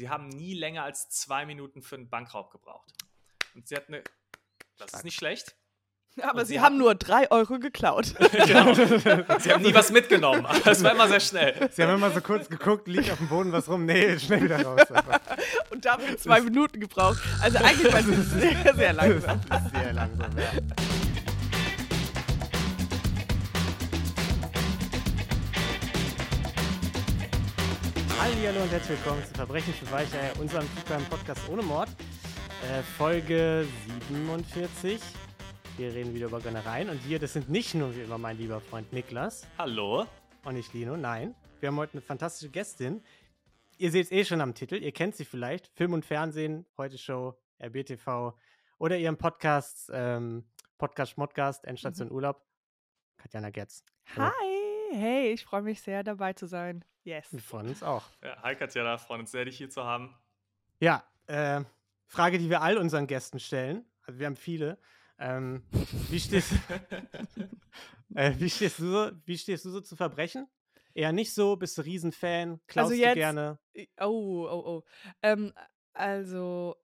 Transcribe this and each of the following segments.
sie haben nie länger als zwei Minuten für einen Bankraub gebraucht. Und sie hat eine. Das Stark. ist nicht schlecht. Aber sie sie haben nur drei Euro geklaut. genau. Sie haben nie was mitgenommen, es war immer sehr schnell. Sie haben immer so kurz geguckt, liegt auf dem Boden was rum. Nee, schnell wieder raus. Und dafür zwei Minuten gebraucht. Also eigentlich war es sehr, sehr langsam. Das ist sehr langsam, ja. Hallo und herzlich willkommen zu Verbrechen für Weicheier, unserem True Podcast ohne Mord. Äh, Folge 47. Wir reden wieder über Gönnereien. Und hier, das sind nicht nur wie immer mein lieber Freund Niklas Hallo? und nicht Lino, nein. Wir haben heute eine fantastische Gästin. Ihr seht es eh schon am Titel, ihr kennt sie vielleicht. Film und Fernsehen, Heute Show, RBTV oder ihren Podcast, ähm, Podcast Schmodcast, Endstation Urlaub. Katjana Gerz. Hi, hey, ich freue mich sehr, dabei zu sein. Yes. Wir freuen uns auch. Ja, hi Katjana, freuen uns sehr, dich hier zu haben. Ja, äh, Frage, die wir all unseren Gästen stellen. Also wir haben viele. Ähm, wie, stehst, äh, wie, stehst du so, wie stehst du so zu Verbrechen? Eher nicht so, bist du Riesenfan, klaust Also du jetzt- gerne. Oh, oh, oh. Ähm, also,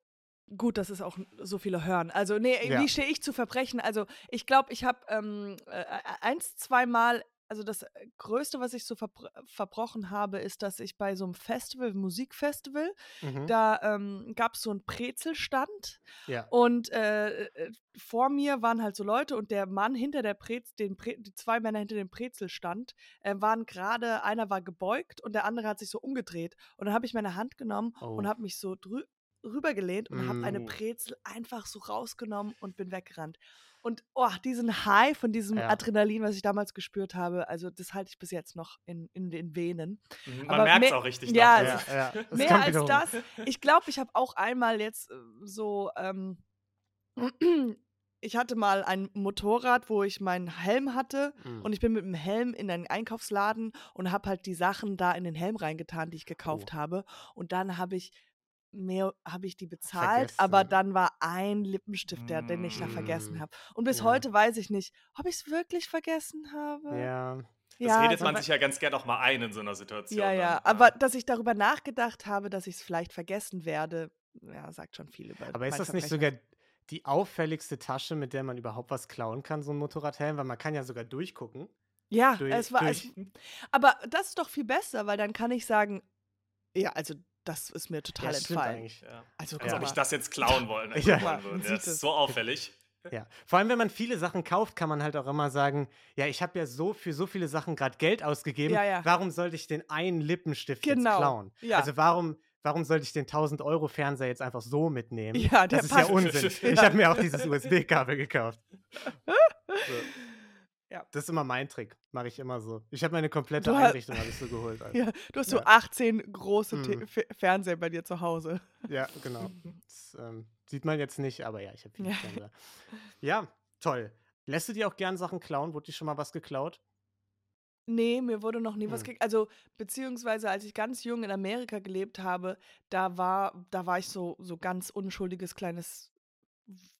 gut, dass es auch so viele hören. Also, nee, Ja. wie stehe ich zu Verbrechen? Also, ich glaube, ich habe ähm, äh, eins, zweimal, also das äh, Größte, was ich so verbr verbrochen habe, ist, dass ich bei so einem Festival, Musikfestival, Mhm. da ähm, gab es so einen Brezelstand Ja. und äh, äh, vor mir waren halt so Leute und der Mann hinter der Brez, den Bre die zwei Männer hinter dem Brezelstand äh, waren gerade, einer war gebeugt und der andere hat sich so umgedreht. Und dann habe ich meine Hand genommen und Oh. habe mich so drü rübergelehnt und habe eine Mm. Brezel einfach so rausgenommen und bin weggerannt. Und oh, diesen High von diesem Ja. Adrenalin, was ich damals gespürt habe, also das halte ich bis jetzt noch in, in den Venen. Mhm, Aber Man merkt es auch richtig. ja, ja, es ja. Das Mehr als wiederum. das. Ich glaube, ich habe auch einmal jetzt äh, so. Ähm, ich hatte mal ein Motorrad, wo ich meinen Helm hatte Mhm. und ich bin mit dem Helm in einen Einkaufsladen und habe halt die Sachen da in den Helm reingetan, die ich gekauft Oh. habe. Und dann habe ich mehr habe ich die bezahlt, aber Vergessen. dann war ein Lippenstift, der, den ich da vergessen Mm. habe. Und bis Ja. heute weiß ich nicht, ob ich es wirklich vergessen habe. Ja. Das redet aber- man sich ja ganz gern auch mal ein in so einer Situation. ja, ja, dann. aber dass ich darüber nachgedacht habe, dass ich es vielleicht vergessen werde, ja, sagt schon viel über Aber ist das nicht sogar die auffälligste Tasche, mit der man überhaupt was klauen kann, so ein Motorradhelm? Weil man kann ja sogar durchgucken. Ja, durch- es war. Es, aber das ist doch viel besser, weil dann kann ich sagen, ja, also das ist mir total Ja, entfallen. eigentlich. Ja. Also Als ob ich das jetzt klauen wollen, Ja. wollen würde. Man Ja, sieht das es. ist so auffällig. Ja, vor allem wenn man viele Sachen kauft, kann man halt auch immer sagen, ja, ich habe ja so für so viele Sachen gerade Geld ausgegeben, Ja, ja. warum sollte ich den einen Lippenstift Genau, jetzt klauen? ja. Also warum, warum sollte ich den 1000 Euro Fernseher jetzt einfach so mitnehmen? Ja, der das ist ja passt. Unsinn. Ich Ja. habe mir auch dieses USB-Kabel gekauft. So. Ja. Das ist immer mein Trick, mache ich immer so. Ich habe meine komplette Du Einrichtung alles so geholt. Alter. Ja, du hast so Ja. 18 große Mhm. Fernseher bei dir zu Hause. Ja, genau. Das ähm, sieht man jetzt nicht, aber ja, ich habe viele Ja. Fernseher. Ja, toll. Lässt du dir auch gern Sachen klauen? Wurde dir schon mal was geklaut? Nee, mir wurde noch nie was Hm. gekriegt. Also, beziehungsweise als ich ganz jung in Amerika gelebt habe, da war, da war ich so, so ganz unschuldiges, kleines,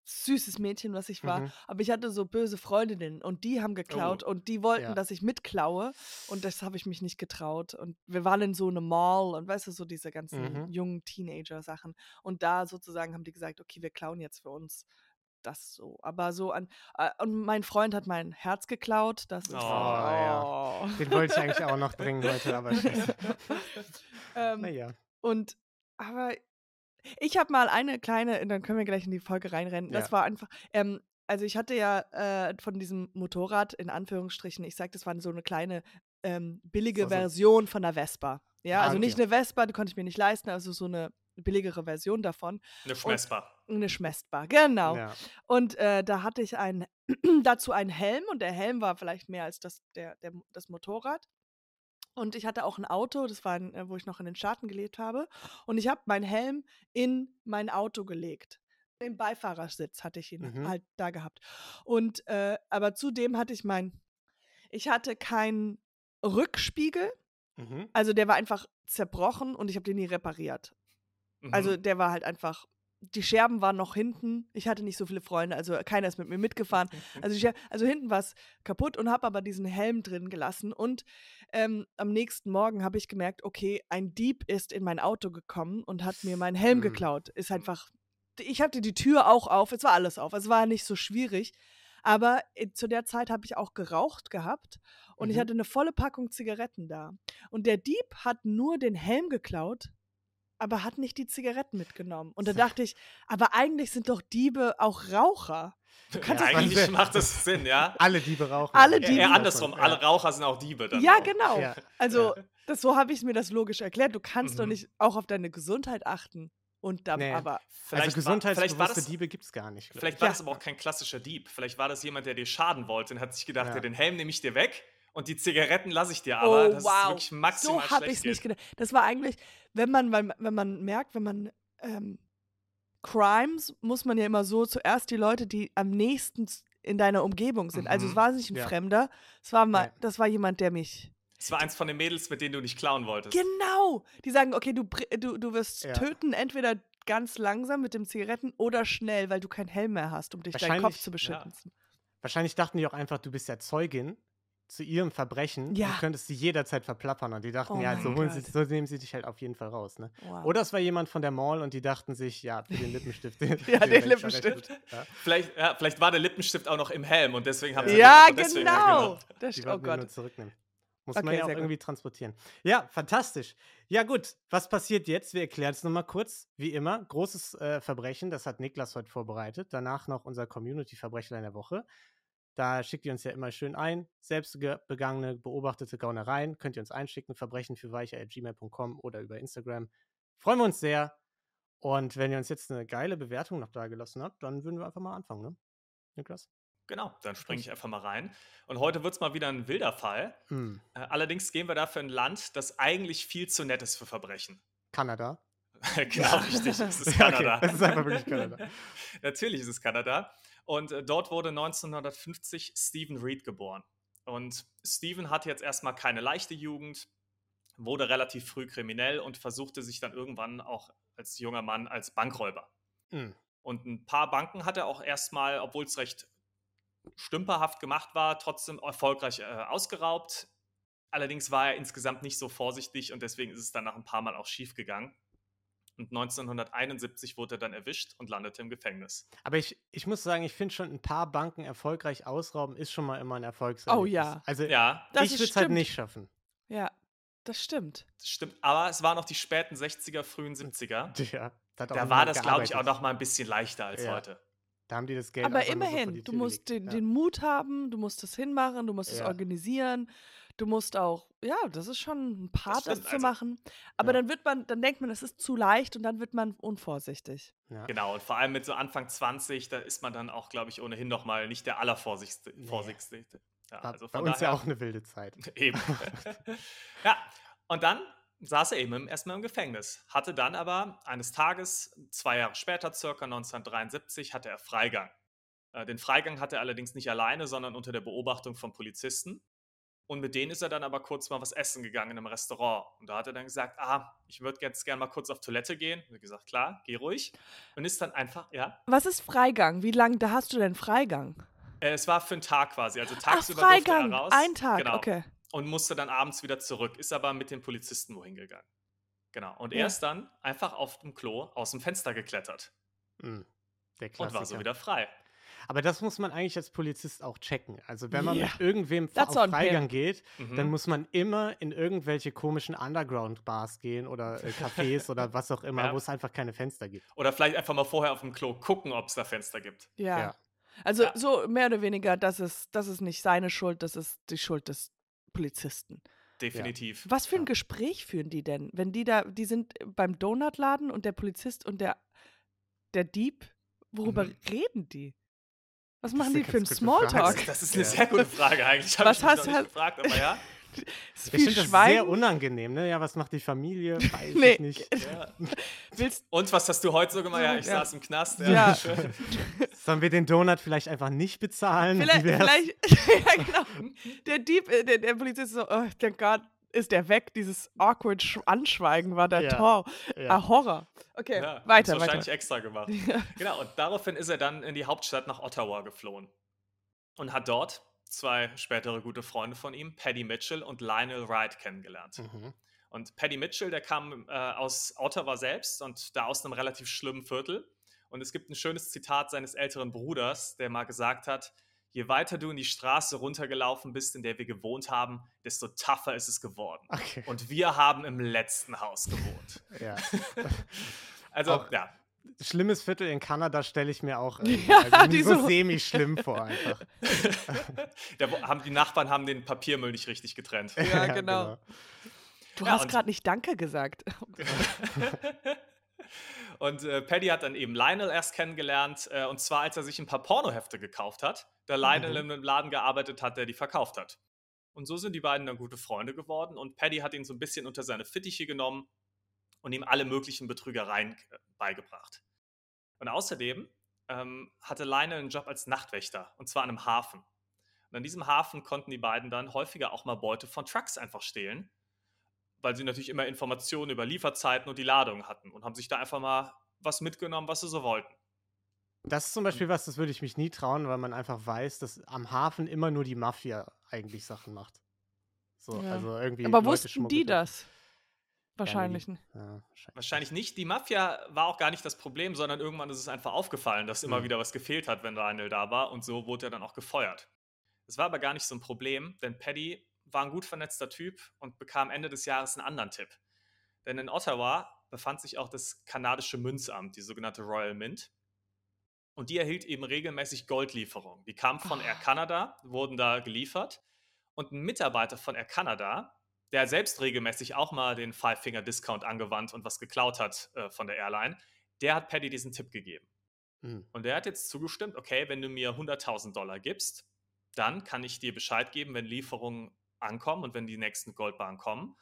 süßes Mädchen, was ich war. Mhm. Aber ich hatte so böse Freundinnen und die haben geklaut und die wollten, Ja. dass ich mitklaue und das habe ich mich nicht getraut. Und wir waren in so einem Mall und weißt du, so diese ganzen Mhm. jungen Teenager-Sachen. Und da sozusagen haben die gesagt, okay, wir klauen jetzt für uns das so. Aber so an, äh, und mein Freund hat mein Herz geklaut. Das ist Oh, ja. oh. Den wollte ich eigentlich auch noch bringen heute, aber scheiße. ähm, Naja. und aber ich habe mal eine kleine, dann können wir gleich in die Folge reinrennen. Das Ja. war einfach, ähm, also ich hatte ja äh, von diesem Motorrad, in Anführungsstrichen, ich sag, das war so eine kleine ähm, billige so- Version von der Vespa. Ja, Ah, also nicht okay. eine Vespa, die konnte ich mir nicht leisten, also so eine billigere Version davon. Eine Schmessbar. Eine Schmestbar, genau. Ja. Und äh, da hatte ich ein, dazu einen Helm und der Helm war vielleicht mehr als das, der, der, das Motorrad. Und ich hatte auch ein Auto, das war, ein, äh, wo ich noch in den Staaten gelebt habe. Und ich habe meinen Helm in mein Auto gelegt. Im Beifahrersitz hatte ich ihn Mhm. halt da gehabt. Und äh, aber zudem hatte ich mein, ich hatte keinen Rückspiegel, Mhm. also der war einfach zerbrochen und ich habe den nie repariert. Also Mhm. der war halt einfach die Scherben waren noch hinten. Ich hatte nicht so viele Freunde, also keiner ist mit mir mitgefahren. Also, die Scher- also hinten war es kaputt und habe aber diesen Helm drin gelassen. Und ähm, am nächsten Morgen habe ich gemerkt, okay, ein Dieb ist in mein Auto gekommen und hat mir meinen Helm Mhm. geklaut. Ist einfach. Ich hatte die Tür auch auf, es war alles auf. Es war nicht so schwierig. Aber äh, zu der Zeit habe ich auch geraucht gehabt und ich Mhm. hatte eine volle Packung Zigaretten da. Und der Dieb hat nur den Helm geklaut, aber hat nicht die Zigaretten mitgenommen. Und da dachte ich, aber eigentlich sind doch Diebe auch Raucher. Du kannst ja, doch- eigentlich Wahnsinn. macht das Sinn, ja. Alle Diebe rauchen. Alle Ja, Diebe- eher andersrum, Ja. alle Raucher sind auch Diebe dann. ja, auch. genau. Ja, Also, ja. das, so habe ich mir das logisch erklärt. Du kannst doch Mhm. nicht auch auf deine Gesundheit achten. Und dann Nee. aber. Vielleicht also war, vielleicht war gesundheitsbewusste das, Diebe gibt es gar nicht. Vielleicht ich. war Ja. das aber auch kein klassischer Dieb. Vielleicht war das jemand, der dir schaden wollte und hat sich gedacht, Ja. ja. den Helm nehme ich dir weg und die Zigaretten lasse ich dir aber. oh, das ist wow. wirklich maximal so habe ich es nicht gedacht. Das war eigentlich, wenn man, wenn, man merkt, wenn man ähm, Crimes, muss man ja immer so zuerst die Leute, die am nächsten in deiner Umgebung sind. Also es Mhm. war nicht ein Ja. Fremder, es war mal, das war jemand, der mich. Es war eins von den Mädels, mit denen du nicht klauen wolltest. Genau! Die sagen, okay, du, du, du wirst Ja. töten, entweder ganz langsam mit dem Zigaretten oder schnell, weil du keinen Helm mehr hast, um dich deinen Kopf zu beschützen. Wahrscheinlich dachten die auch einfach, du bist ja Zeugin zu ihrem Verbrechen Ja. und könntest sie jederzeit verplappern. Und die dachten, Oh ja, so, holen sie, Gott. so nehmen sie dich halt auf jeden Fall raus. Ne? Wow. Oder es war jemand von der Mall und die dachten sich, ja, für den Lippenstift. den- Ja, den schon Lippenstift. Ja, Vielleicht, ja, vielleicht war der Lippenstift auch noch im Helm und deswegen haben sie ja, den deswegen genau! Das, die oh wir nur Gott. zurücknehmen. Muss Okay, man ja auch sehr gut. irgendwie transportieren. Ja, fantastisch. Ja, gut. Was passiert jetzt? Wir erklären es nochmal kurz. Wie immer, großes äh, Verbrechen, das hat Niklas heute vorbereitet. Danach noch unser Community-Verbrechen der Woche. Da schickt ihr uns ja immer schön ein. Selbst ge- begangene, beobachtete Gaunereien könnt ihr uns einschicken. Verbrechen für weicher.gmail.com oder über Instagram. Freuen wir uns sehr. Und wenn ihr uns jetzt eine geile Bewertung noch da gelassen habt, dann würden wir einfach mal anfangen, ne? Niklas? Genau, dann springe ich einfach mal rein. Und heute wird es mal wieder ein wilder Fall. Hm. Äh, Allerdings gehen wir dafür ein Land, das eigentlich viel zu nett ist für Verbrechen. Kanada. genau, richtig. Es ist Okay, Kanada. es ist einfach wirklich Kanada. Natürlich ist es Kanada. Und äh, dort wurde 1950 Stephen Reed geboren. Und Stephen hatte jetzt erstmal keine leichte Jugend, wurde relativ früh kriminell und versuchte sich dann irgendwann auch als junger Mann als Bankräuber. Hm. Und ein paar Banken hat er auch erstmal, obwohl es recht stümperhaft gemacht war, trotzdem erfolgreich äh, ausgeraubt. Allerdings war er insgesamt nicht so vorsichtig und deswegen ist es dann nach ein paar Mal auch schief gegangen. Und 1971 wurde er dann erwischt und landete im Gefängnis. Aber ich, ich muss sagen, ich finde schon ein paar Banken erfolgreich ausrauben, ist schon mal immer ein Erfolgserlebnis. Oh ja. Also Ja, Das ich ist würde es halt nicht schaffen. Ja, das stimmt. das stimmt. Aber es waren noch die späten 60er, frühen 70er. Ja, da hat auch Da war das, glaube ich, auch noch mal ein bisschen leichter als Ja. heute. Da haben die das Geld Aber so immerhin, die du musst den, ja. den Mut haben, du musst es hinmachen, du musst es organisieren, du musst auch, ja, das ist schon ein Part, das, stimmt, zu also- machen. Aber Ja. dann wird man, dann denkt man, es ist zu leicht und dann wird man unvorsichtig. Ja. Genau, und vor allem mit so Anfang 20, da ist man dann auch, glaube ich, ohnehin noch mal nicht der allervorsichtigste. Nee. Vorsichtigste. Ja, War also bei uns ja daher- auch eine wilde Zeit. Eben. ja, und dann saß er eben erstmal im Gefängnis. Hatte dann aber eines Tages, zwei Jahre später, circa 1973, hatte er Freigang. Äh, Den Freigang hatte er allerdings nicht alleine, sondern unter der Beobachtung von Polizisten. Und mit denen ist er dann aber kurz mal was essen gegangen in einem Restaurant. Und da hat er dann gesagt, ah, ich würde jetzt gerne mal kurz auf Toilette gehen. Und er hat gesagt, klar, geh ruhig. Und ist dann einfach, ja, Was ist Freigang? Wie lange, da hast du denn Freigang? äh, es war für einen Tag quasi. Also Ach, tagsüber durfte Freigang, er raus. ein Tag, genau okay. und musste dann abends wieder zurück, ist aber mit den Polizisten wohin gegangen. Genau. Und Ja. er ist dann einfach auf dem Klo aus dem Fenster geklettert Hm, Der und Klassiker. war so wieder frei. Aber das muss man eigentlich als Polizist auch checken. Also wenn man Ja. mit irgendwem That's auf. Freigang geht, Mhm. dann muss man immer in irgendwelche komischen Underground-Bars gehen oder äh, Cafés oder was auch immer, Ja. wo es einfach keine Fenster gibt. Oder vielleicht einfach mal vorher auf dem Klo gucken, ob es da Fenster gibt. Ja. Ja. Also Ja. so mehr oder weniger, das ist, das ist nicht seine Schuld, das ist die Schuld des Polizisten. Definitiv. Was für ein Ja. Gespräch führen die denn? Wenn die da, die sind beim Donutladen und der Polizist und der, der Dieb, worüber Mhm. reden die? Was Das machen ist die für einen. Smalltalk? Das ist eine Ja. sehr gute Frage eigentlich. Habe Was ich hast du nicht halt- gefragt, aber ja. Ist Ich viel finde das sehr Schweigen. unangenehm, ne? Ja, was macht die Familie? Weiß Nee. ich nicht. ja. Willst, Und was hast du heute so gemacht? Ja, ich Ja. saß im Knast. Ja. schön. Sollen wir den Donut vielleicht einfach nicht bezahlen? vielleicht, vielleicht ja, genau. Der Dieb, äh, der, der Polizist so, oh, thank God, ist der weg. Dieses awkward Sch Anschweigen war der Ja. Tor. Ja. Ah, Horror. Okay, Ja, weiter, wahrscheinlich weiter. extra gemacht. Genau, und daraufhin ist er dann in die Hauptstadt nach Ottawa geflohen und hat dort zwei spätere gute Freunde von ihm, Paddy Mitchell und Lionel Wright, kennengelernt. Mhm. Und Paddy Mitchell, der kam äh, aus Ottawa selbst und da aus einem relativ schlimmen Viertel. Und es gibt ein schönes Zitat seines älteren Bruders, der mal gesagt hat, je weiter du in die Straße runtergelaufen bist, in der wir gewohnt haben, desto tougher ist es geworden. Okay. Und wir haben im letzten Haus gewohnt. Ja. Also, Auch- ja, Schlimmes Viertel in Kanada stelle ich mir auch äh, Ja, also die so semi-schlimm vor einfach. Da haben, die Nachbarn haben den Papiermüll nicht richtig getrennt. Ja, genau. Du Ja, hast gerade nicht Danke gesagt. Und äh, Paddy hat dann eben Lionel erst kennengelernt, äh, und zwar als er sich ein paar Pornohefte gekauft hat, da Lionel Mhm. in einem Laden gearbeitet hat, der die verkauft hat. Und so sind die beiden dann gute Freunde geworden und Paddy hat ihn so ein bisschen unter seine Fittiche genommen und ihm alle möglichen Betrügereien äh, beigebracht. Und außerdem ähm, hatte Lionel einen Job als Nachtwächter, und zwar an einem Hafen. Und an diesem Hafen konnten die beiden dann häufiger auch mal Beute von Trucks einfach stehlen, weil sie natürlich immer Informationen über Lieferzeiten und die Ladung hatten und haben sich da einfach mal was mitgenommen, was sie so wollten. Das ist zum Beispiel was, das würde ich mich nie trauen, weil man einfach weiß, dass am Hafen immer nur die Mafia eigentlich Sachen macht. So, Ja. also irgendwie. Aber Leute wussten die das? Wahrscheinlich nicht. Ja, wahrscheinlich. Wahrscheinlich nicht. Die Mafia war auch gar nicht das Problem, sondern irgendwann ist es einfach aufgefallen, dass immer Mhm. wieder was gefehlt hat, wenn Lionel da war und so wurde er dann auch gefeuert. Das war aber gar nicht so ein Problem, denn Paddy war ein gut vernetzter Typ und bekam Ende des Jahres einen anderen Tipp. Denn in Ottawa befand sich auch das kanadische Münzamt, die sogenannte Royal Mint. Und die erhielt eben regelmäßig Goldlieferungen. Die kamen von Air Ah. Canada, wurden da geliefert. Und ein Mitarbeiter von Air Canada, der selbst regelmäßig auch mal den Five-Finger-Discount angewandt und was geklaut hat äh, von der Airline, der hat Paddy diesen Tipp gegeben. Mhm. Und der hat jetzt zugestimmt, okay, wenn du mir 100.000 Dollar gibst, dann kann ich dir Bescheid geben, wenn Lieferungen ankommen und wenn die nächsten Goldbahnen kommen.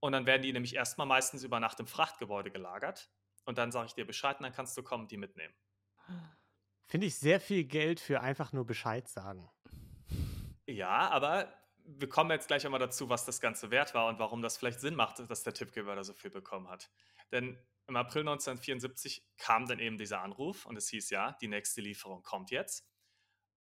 Und dann werden die nämlich erstmal meistens über Nacht im Frachtgebäude gelagert. Und dann sage ich dir Bescheid und dann kannst du kommen und die mitnehmen. Finde ich sehr viel Geld für einfach nur Bescheid sagen. Ja, aber wir kommen jetzt gleich einmal dazu, was das Ganze wert war und warum das vielleicht Sinn macht, dass der Tippgeber da so viel bekommen hat. Denn im April 1974 kam dann eben dieser Anruf und es hieß ja, die nächste Lieferung kommt jetzt.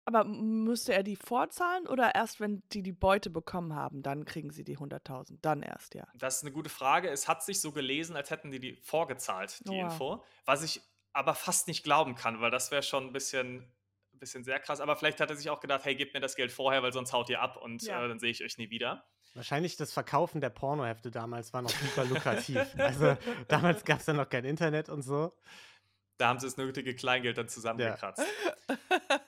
Aber müsste er die vorzahlen oder erst, wenn die die Beute bekommen haben, dann kriegen sie die 100.000? Dann erst, ja. Das ist eine gute Frage. Es hat sich so gelesen, als hätten die die vorgezahlt, die Oh. Info. Was ich aber fast nicht glauben kann, weil das wäre schon ein bisschen, ein bisschen sehr krass. Aber vielleicht hat er sich auch gedacht, hey, gebt mir das Geld vorher, weil sonst haut ihr ab und Ja. äh, dann sehe ich euch nie wieder. Wahrscheinlich das Verkaufen der Pornohefte damals war noch super lukrativ. also damals gab es ja noch kein Internet und so. Da haben sie das nötige Kleingeld dann zusammengekratzt. Ja.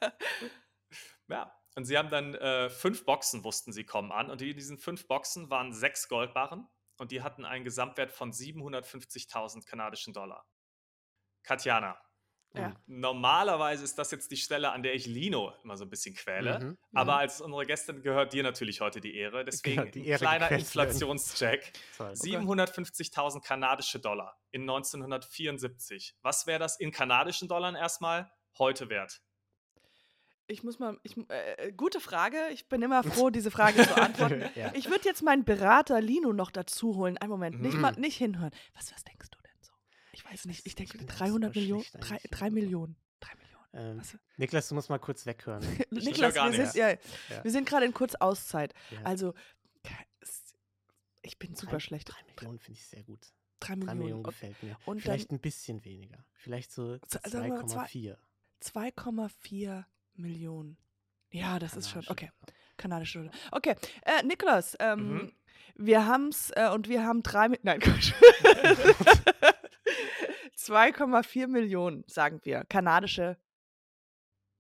Und sie haben dann äh, fünf Boxen, wussten sie, kommen an. Und in diesen fünf Boxen waren sechs Goldbarren und die hatten einen Gesamtwert von 750.000 kanadischen Dollar. Katjana, Ja. normalerweise ist das jetzt die Stelle, an der ich Lino immer so ein bisschen quäle. Mhm, Aber mhm. als unsere Gästin gehört dir natürlich heute die Ehre. Deswegen Genau, die ein Ehre kleiner. Inflationscheck. Toll. 750.000 kanadische Dollar in 1974. Was wäre das in kanadischen Dollar erstmal heute wert? Ich muss mal, ich, äh, äh, gute Frage. Ich bin immer froh, diese Frage zu antworten. ja. Ich würde jetzt meinen Berater Lino noch dazu holen. Einen Moment, nicht, Mhm. mal, nicht hinhören. Was, was denkst du denn so? Ich weiß nicht, ich denke bin da 300 super Millionen. schlecht Drei, eigentlich. drei Millionen. Drei Millionen. Ähm, Was? Niklas, du musst mal kurz weghören. Niklas, wir sind, ja, Ja. wir sind gerade in Kurzauszeit. Also, ich bin super Drei- schlecht. Drei Millionen finde ich sehr gut. Drei Drei Millionen. Millionen gefällt mir. und Vielleicht ein bisschen weniger. Vielleicht so Z- sagen wir mal zwei- 2,4. 2,4 Millionen. Ja, das ist schon. Okay. Kanadische Dollar. Okay, äh, Niklas, ähm, Mhm. wir haben's äh, und wir haben drei. Mi- Nein, Quatsch. 2,4 Millionen, sagen wir. Kanadische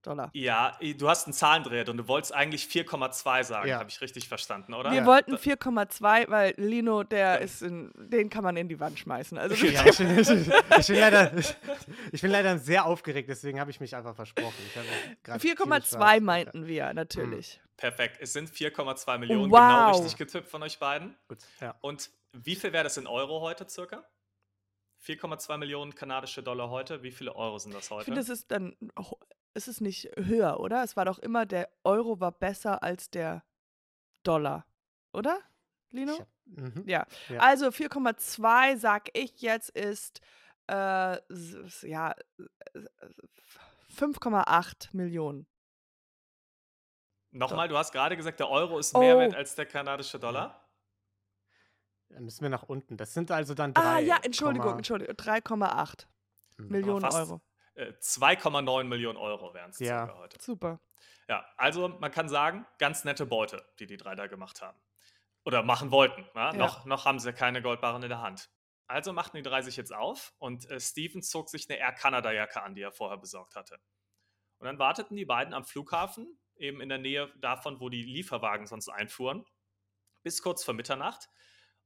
Dollar. Ja, du hast einen Zahlendreher und du wolltest eigentlich 4,2 sagen, Ja. habe ich richtig verstanden, oder? Wir Ja. wollten 4,2, weil Lino, der ist in, den kann man in die Wand schmeißen. Also Ja, ich, bin, ich, bin leider, ich bin leider sehr aufgeregt, deswegen habe ich mich einfach versprochen. Ich habe gerade tierisch 4,2 Spaß. meinten wir natürlich. Perfekt. Es sind 4,2 Millionen, Wow. genau richtig getippt von euch beiden. Gut, ja. Und wie viel wäre das in Euro heute circa? 4,2 Millionen kanadische Dollar heute. Wie viele Euro sind das Ich heute? finde, es ist dann, ho- es ist nicht höher, oder? Es war doch immer, der Euro war besser als der Dollar, oder, Lino? Ich hab, mhm. Ja. Ja. Also 4,2 sag ich jetzt ist äh, ja, äh, 5,8 Millionen. Nochmal, du hast gerade gesagt, der Euro ist mehr Oh. wert als der kanadische Dollar. Da müssen wir nach unten. Das sind also dann drei. Ah ja, Entschuldigung, Entschuldigung, 3,8 Hm. Millionen fast. Euro. Äh, 2,9 Millionen Euro wären es Ja. circa heute. Super. Ja, also man kann sagen, ganz nette Beute, die die drei da gemacht haben. Oder machen wollten. Ja? Ja. Noch, noch haben sie keine Goldbarren in der Hand. Also machten die drei sich jetzt auf und äh, Steven zog sich eine Air Canada Jacke an, die er vorher besorgt hatte. Und dann warteten die beiden am Flughafen, eben in der Nähe davon, wo die Lieferwagen sonst einfuhren, bis kurz vor Mitternacht.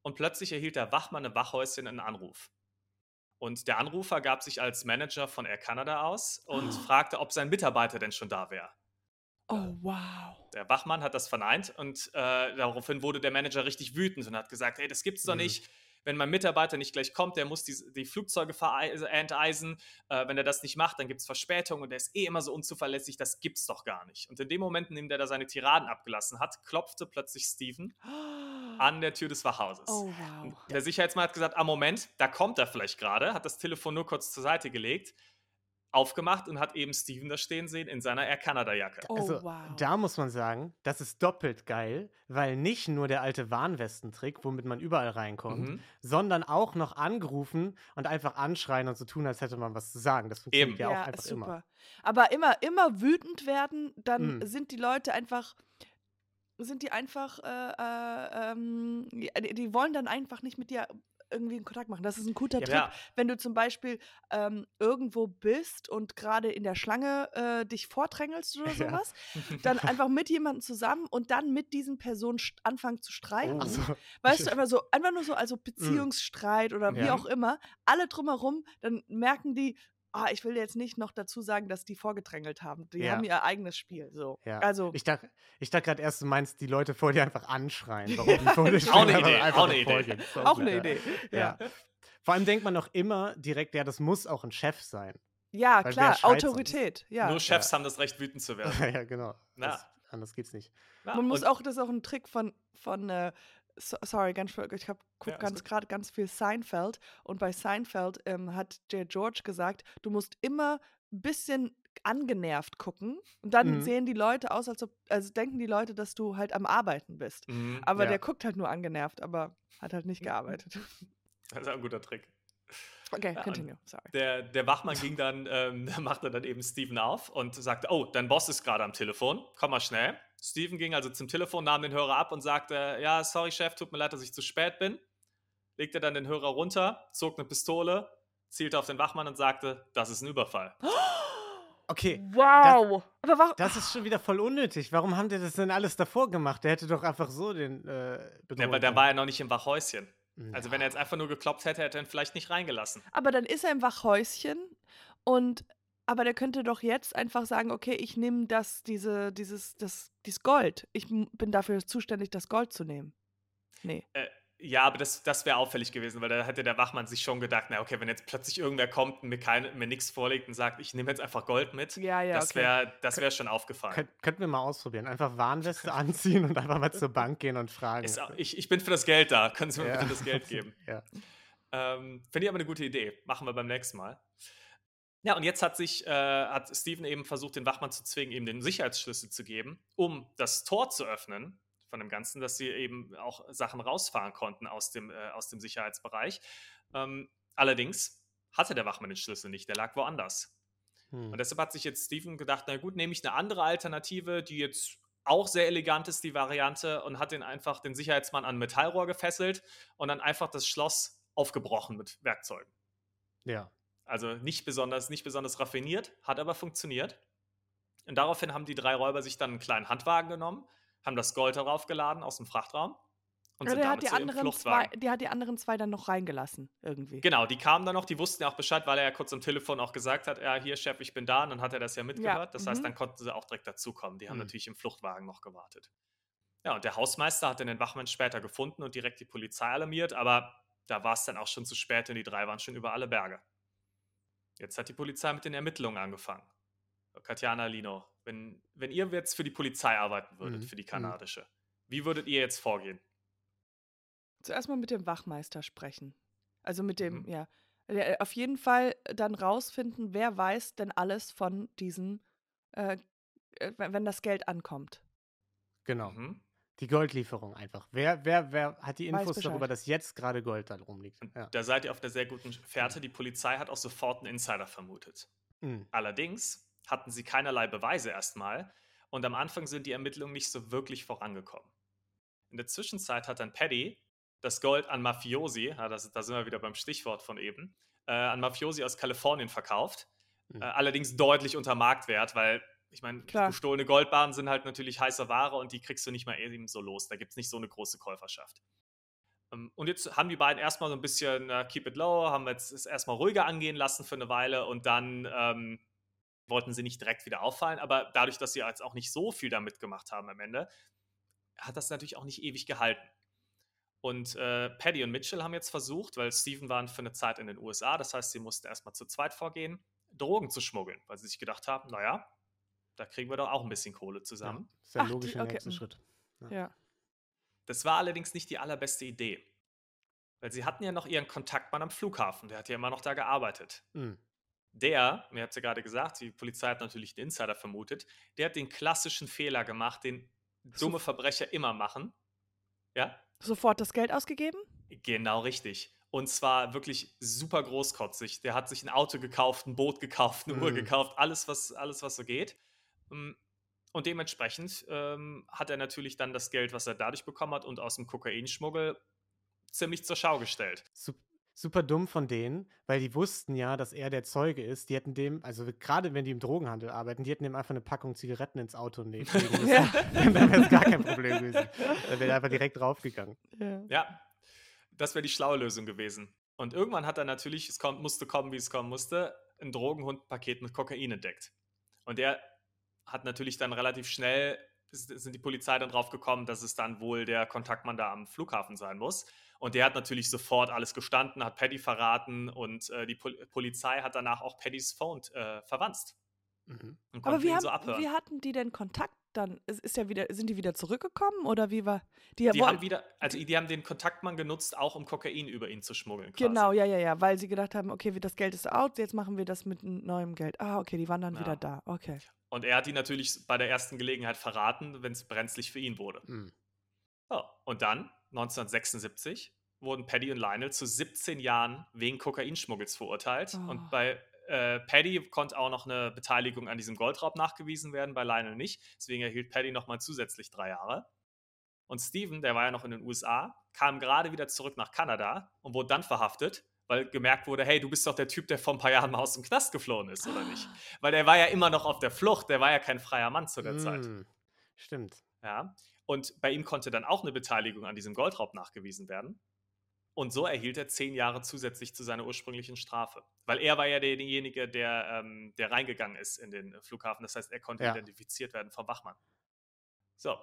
Und plötzlich erhielt der Wachmann im Wachhäuschen einen Anruf. Und der Anrufer gab sich als Manager von Air Canada aus und fragte, ob sein Mitarbeiter denn schon da wäre. Oh, wow. Der Wachmann hat das verneint und äh, daraufhin wurde der Manager richtig wütend und hat gesagt, hey, das gibt's doch Mhm. nicht. Wenn mein Mitarbeiter nicht gleich kommt, der muss die, die Flugzeuge enteisen. Äh, wenn er das nicht macht, dann gibt es Verspätungen und der ist eh immer so unzuverlässig, das gibt's doch gar nicht. Und in dem Moment, in dem der da seine Tiraden abgelassen hat, klopfte plötzlich Steven an der Tür des Wachhauses. Oh, wow. Der Sicherheitsmann hat gesagt, ah Moment, da kommt er vielleicht gerade, hat das Telefon nur kurz zur Seite gelegt, aufgemacht und hat eben Steven da stehen sehen in seiner Air Canada Jacke. Oh, Also wow. da muss man sagen, das ist doppelt geil, weil nicht nur der alte Warnwestentrick, womit man überall reinkommt, Mhm. sondern auch noch angerufen und einfach anschreien und so tun, als hätte man was zu sagen. Das funktioniert Eben. ja, ja, auch einfach super. immer. Aber immer, immer wütend werden, dann Mm. sind die Leute einfach, sind die einfach, äh, äh, ähm, die, die wollen dann einfach nicht mit dir irgendwie in Kontakt machen. Das ist ein guter Ja, Tipp. Ja, Wenn du zum Beispiel ähm, irgendwo bist und gerade in der Schlange äh, dich vordrängelst oder Ja. sowas, dann einfach mit jemandem zusammen und dann mit diesen Personen anfangen zu streiten. Oh. Ach so. Weißt du, einfach so, einfach nur so, also Beziehungsstreit oder wie Ja. auch immer, alle drumherum, dann merken die, ah, ich will jetzt nicht noch dazu sagen, dass die vorgedrängelt haben. Die Ja. haben ihr eigenes Spiel. So. Ja. Also, ich dachte, ich dachte gerade erst, du meinst die Leute vor dir einfach anschreien. Warum die vor dir stehen, Auch eine Idee, auch eine Idee. auch eine ja. Idee. Ja. Vor allem denkt man auch immer direkt, ja, das muss auch ein Chef sein. ja Weil klar, Autorität. Ja. nur Chefs haben das Recht, wütend zu werden. ja, genau. Ja. Das, anders geht's nicht. Man muss und- auch, das ist auch ein Trick von, von äh, so, sorry, ganz, ich habe Ja, ganz gerade ganz viel Seinfeld und bei Seinfeld ähm, hat J. George gesagt, du musst immer ein bisschen angenervt gucken und dann Mhm. sehen die Leute aus, als ob, also denken die Leute, dass du halt am Arbeiten bist. Mhm, Aber Ja. der guckt halt nur angenervt, aber hat halt nicht gearbeitet. das ist auch ein guter Trick. Okay, und- continue, sorry. Der, der Wachmann ging dann, ähm, machte dann eben Steven auf und sagte, oh, dein Boss ist gerade am Telefon, komm mal schnell. Steven ging also zum Telefon, nahm den Hörer ab und sagte, ja, sorry Chef, tut mir leid, dass ich zu spät bin. Legte dann den Hörer runter, zog eine Pistole, zielte auf den Wachmann und sagte, das ist ein Überfall. Okay, Wow! aber warum? das ist schon wieder voll unnötig. Warum haben die das denn alles davor gemacht? Der hätte doch einfach so den äh, Ja, weil der war ja noch nicht im Wachhäuschen. Also wenn er jetzt einfach nur geklopft hätte, hätte er ihn vielleicht nicht reingelassen. Aber dann ist er im Wachhäuschen und aber der könnte doch jetzt einfach sagen, okay, ich nehme das, diese, dieses, das, dieses Gold. Ich bin dafür zuständig, das Gold zu nehmen. Nee. Ja, aber das, das wäre auffällig gewesen, weil da hätte der Wachmann sich schon gedacht, na okay, wenn jetzt plötzlich irgendwer kommt und mir, kein, mir nichts vorlegt und sagt, ich nehme jetzt einfach Gold mit, Ja, ja, das okay. wäre das wär schon aufgefallen. Könnt, könnten wir mal ausprobieren. Einfach Warnweste anziehen und einfach mal zur Bank gehen und fragen. Ist, ich, ich bin für das Geld da. Können Sie mir Ja. bitte das Geld geben? Ja. Ähm, Finde ich aber eine gute Idee. Machen wir beim nächsten Mal. Ja, und jetzt hat sich, äh, hat Steven eben versucht, den Wachmann zu zwingen, ihm den Sicherheitsschlüssel zu geben, um das Tor zu öffnen von dem Ganzen, dass sie eben auch Sachen rausfahren konnten aus dem, äh, aus dem Sicherheitsbereich. Ähm, allerdings hatte der Wachmann den Schlüssel nicht, der lag woanders. Hm. Und deshalb hat sich jetzt Steven gedacht, na gut, nehme ich eine andere Alternative, die jetzt auch sehr elegant ist, die Variante, und hat den einfach den Sicherheitsmann an Metallrohr gefesselt und dann einfach das Schloss aufgebrochen mit Werkzeugen. Ja. Also nicht besonders, nicht besonders raffiniert, hat aber funktioniert. Und daraufhin haben die drei Räuber sich dann einen kleinen Handwagen genommen, haben das Gold darauf geladen aus dem Frachtraum und Ja, sind damit die zu anderen zwei, Fluchtwagen. der hat die anderen zwei dann noch reingelassen, irgendwie. Genau, die kamen dann noch, die wussten ja auch Bescheid, weil er ja kurz am Telefon auch gesagt hat, ja, hier Chef, ich bin da, und dann hat er das ja mitgehört. das heißt, mhm. dann konnten sie auch direkt dazukommen. Die haben Mhm. natürlich im Fluchtwagen noch gewartet. Ja, und der Hausmeister hat dann den Wachmann später gefunden und direkt die Polizei alarmiert, aber da war es dann auch schon zu spät und die drei waren schon über alle Berge. Jetzt hat die Polizei mit den Ermittlungen angefangen. Katjana Lino, wenn, wenn ihr jetzt für die Polizei arbeiten würdet, Mhm, für die mhm. kanadische, wie würdet ihr jetzt vorgehen? Zuerst mal mit dem Wachmeister sprechen. Also mit dem, Mhm. ja. äh, auf jeden Fall dann rausfinden, wer weiß denn alles von diesem, äh, äh, wenn das Geld ankommt. Genau. Mhm. Die Goldlieferung einfach. Wer, wer, wer hat die Infos darüber, dass jetzt gerade Gold da rumliegt? Ja. Da seid ihr auf einer sehr guten Fährte. Die Polizei hat auch sofort einen Insider vermutet. Mhm. Allerdings hatten sie keinerlei Beweise erstmal und am Anfang sind die Ermittlungen nicht so wirklich vorangekommen. In der Zwischenzeit hat dann Paddy das Gold an Mafiosi, ja, das, da sind wir wieder beim Stichwort von eben, äh, an Mafiosi aus Kalifornien verkauft. Mhm. Äh, allerdings deutlich unter Marktwert, weil ich meine, gestohlene Goldbarren sind halt natürlich heiße Ware und die kriegst du nicht mal eben so los. Da gibt es nicht so eine große Käuferschaft. Ähm, Und jetzt haben die beiden erstmal so ein bisschen äh, keep it low, haben jetzt es erstmal ruhiger angehen lassen für eine Weile und dann ähm, wollten sie nicht direkt wieder auffallen. Aber dadurch, dass sie jetzt auch nicht so viel damit gemacht haben am Ende, hat das natürlich auch nicht ewig gehalten. Und äh, Paddy und Mitchell haben jetzt versucht, weil Steven waren für eine Zeit in den USA, das heißt, sie mussten erstmal zu zweit vorgehen, Drogen zu schmuggeln, weil sie sich gedacht haben, naja, da kriegen wir doch auch ein bisschen Kohle zusammen. Ja, ist Ach, die- logische okay, nächste mhm. Schritt. Ja. Das war allerdings nicht die allerbeste Idee. Weil sie hatten ja noch ihren Kontaktmann am Flughafen, der hat ja immer noch da gearbeitet. Mhm. Der, mir habt es ja gerade gesagt, die Polizei hat natürlich den Insider vermutet, der hat den klassischen Fehler gemacht, den dumme Verbrecher immer machen. Ja, Sofort das Geld ausgegeben? genau richtig. Und zwar wirklich super großkotzig. Der hat sich ein Auto gekauft, ein Boot gekauft, eine Uhr Mhm. gekauft, alles was, alles, was so geht. Mm, Und dementsprechend ähm, hat er natürlich dann das Geld, was er dadurch bekommen hat und aus dem Kokainschmuggel ziemlich zur Schau gestellt. Sup- Super dumm von denen, weil die wussten ja, dass er der Zeuge ist. Die hätten dem, also gerade wenn die im Drogenhandel arbeiten, die hätten dem einfach eine Packung Zigaretten ins Auto ne- legen müssen. Ja. Dann wäre das gar kein Problem gewesen. Dann wäre er einfach direkt draufgegangen. Ja. Ja, das wäre die schlaue Lösung gewesen. Und irgendwann hat er natürlich, es kommt, musste kommen, wie es kommen musste, ein Drogenhundpaket mit Kokain entdeckt. Und der hat natürlich dann relativ schnell, sind die Polizei dann drauf gekommen, dass es dann wohl der Kontaktmann da am Flughafen sein muss. Und der hat natürlich sofort alles gestanden, hat Paddy verraten und äh, die Pol Polizei hat danach auch Paddys Phone äh, verwanzt. Mhm. Und Aber wie, haben, so wie hatten die denn Kontakt dann? Ist, ist der wieder, sind die wieder zurückgekommen oder wie war? Die, die haben wieder, also die haben den Kontaktmann genutzt, auch um Kokain über ihn zu schmuggeln. Quasi. Genau, ja, ja, ja, weil sie gedacht haben, okay, das Geld ist out, jetzt machen wir das mit neuem Geld. Ah, okay, die waren dann Ja. wieder da. Okay. Und er hat ihn natürlich bei der ersten Gelegenheit verraten, wenn es brenzlig für ihn wurde. Mhm. Oh, und dann, 1976, wurden Paddy und Lionel zu 17 Jahren wegen Kokainschmuggels verurteilt. Oh. Und bei äh, Paddy konnte auch noch eine Beteiligung an diesem Goldraub nachgewiesen werden, bei Lionel nicht. Deswegen erhielt Paddy nochmal zusätzlich drei Jahre. Und Steven, der war ja noch in den USA, kam gerade wieder zurück nach Kanada und wurde dann verhaftet, weil gemerkt wurde, hey, du bist doch der Typ, der vor ein paar Jahren mal aus dem Knast geflohen ist, oder nicht? Weil der war ja immer noch auf der Flucht, der war ja kein freier Mann zu der Zeit. Mhm. Stimmt. Ja. Und bei ihm konnte dann auch eine Beteiligung an diesem Goldraub nachgewiesen werden. Und so erhielt er zehn Jahre zusätzlich zu seiner ursprünglichen Strafe. Weil er war ja derjenige, der, ähm, der reingegangen ist in den Flughafen. Das heißt, er konnte Ja. identifiziert werden vom Wachmann. So,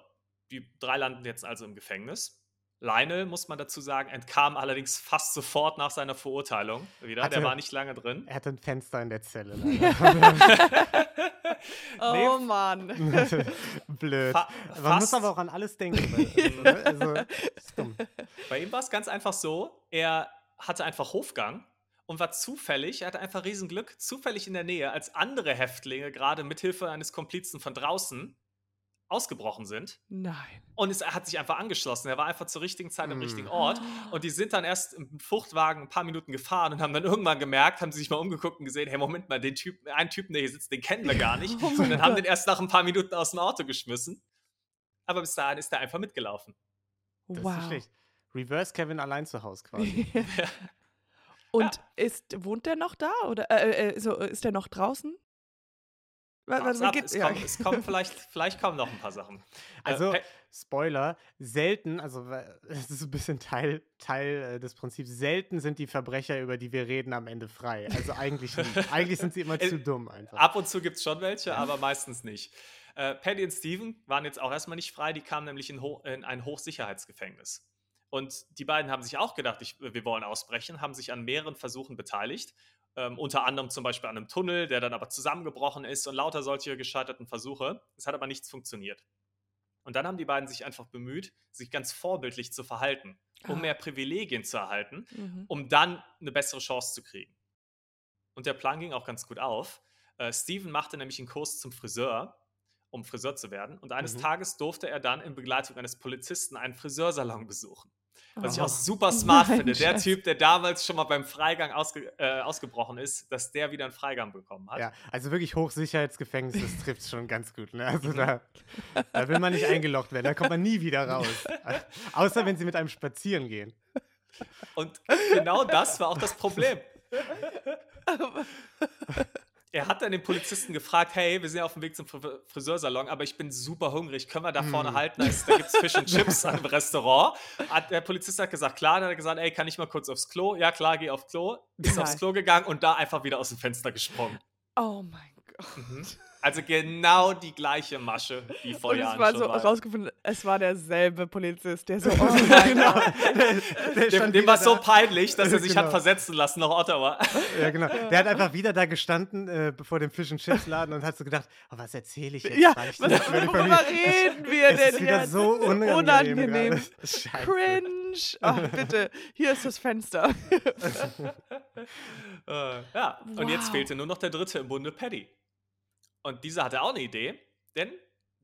die drei landen jetzt also im Gefängnis. Lionel, muss man dazu sagen, entkam allerdings fast sofort nach seiner Verurteilung wieder. Hatte- der war nicht lange drin. Er hatte ein Fenster in der Zelle. leider. Oh Mann. Blöd. Fa Man muss aber auch an alles denken. Weil, also, ist dumm. Bei ihm war es ganz einfach so, er hatte einfach Hofgang und war zufällig, er hatte einfach Riesenglück, zufällig in der Nähe, als andere Häftlinge gerade mithilfe eines Komplizen von draußen ausgebrochen sind. Nein. Und es, er hat sich einfach angeschlossen. Er war einfach zur richtigen Zeit am Mm. richtigen Ort. Und die sind dann erst im Fruchtwagen ein paar Minuten gefahren und haben dann irgendwann gemerkt, haben sie sich mal umgeguckt und gesehen, hey, Moment mal, den Typ, einen Typen, der hier sitzt, den kennen wir gar nicht. Oh und dann haben Gott. den erst nach ein paar Minuten aus dem Auto geschmissen. Aber bis dahin ist er einfach mitgelaufen. Das ist wow. nicht schlecht. Reverse Kevin allein zu Hause quasi. Und ist, wohnt der noch da? Oder äh, äh, so, ist der noch draußen? Wa- ab, es, ja. kommen, es kommen vielleicht, vielleicht kommen noch ein paar Sachen. Also, Äh, Spoiler, selten, also es ist ein bisschen Teil, Teil äh, des Prinzips, selten sind die Verbrecher, über die wir reden, am Ende frei. Also eigentlich nie. eigentlich sind sie immer Äh, zu dumm einfach. Ab und zu gibt es schon welche, aber meistens nicht. Äh, Paddy und Steven waren jetzt auch erstmal nicht frei, die kamen nämlich in, Ho in ein Hochsicherheitsgefängnis. Und die beiden haben sich auch gedacht, ich, wir wollen ausbrechen, haben sich an mehreren Versuchen beteiligt. Ähm, unter anderem zum Beispiel an einem Tunnel, der dann aber zusammengebrochen ist und lauter solche gescheiterten Versuche. Es hat aber nichts funktioniert. Und dann haben die beiden sich einfach bemüht, sich ganz vorbildlich zu verhalten, um Ah. mehr Privilegien zu erhalten, Mhm. um dann eine bessere Chance zu kriegen. Und der Plan ging auch ganz gut auf. Äh, Steven machte nämlich einen Kurs zum Friseur, um Friseur zu werden. Und eines Mhm. Tages durfte er dann in Begleitung eines Polizisten einen Friseursalon besuchen. Was ich Oh. auch super smart Nein, finde. Der. Typ, der damals schon mal beim Freigang ausge, äh, ausgebrochen ist, dass der wieder einen Freigang bekommen hat. Ja, also wirklich Hochsicherheitsgefängnis, das trifft schon ganz gut. Ne? Also Mhm. da, da will man nicht eingelocht werden, da kommt man nie wieder raus. Außer wenn sie mit einem spazieren gehen. Und genau das war auch das Problem. Er hat dann den Polizisten gefragt, hey, wir sind ja auf dem Weg zum Fri- Friseursalon, aber ich bin super hungrig. Können wir da vorne Mm. halten? Da, ist- da gibt es Fish and Chips am Restaurant. Hat, der Polizist hat gesagt, klar. Dann hat er gesagt, ey, kann ich mal kurz aufs Klo? Ja, klar, geh aufs Klo. Ist aufs Nein. Klo gegangen und da einfach wieder aus dem Fenster gesprungen. Oh mein Gott. Mhm. Also genau die gleiche Masche wie vor Und es Jahren war schon so mal. rausgefunden, es war derselbe Polizist, der so, oh Ja, mein genau. Gott. Der Dem, dem war wieder so da. peinlich, dass er sich Genau. hat versetzen lassen nach Ottawa. Ja, genau. Der hat einfach wieder da gestanden äh, vor dem Fish and Chips Laden und hat so gedacht, oh, was erzähle ich jetzt? Ja, was, worüber reden wir es denn ist wieder jetzt? so unangenehm. Unangenehm. Cringe. Ach, bitte, hier ist das Fenster. Äh, ja, und jetzt fehlte nur noch der dritte im Bunde, Paddy. Und dieser hatte auch eine Idee, denn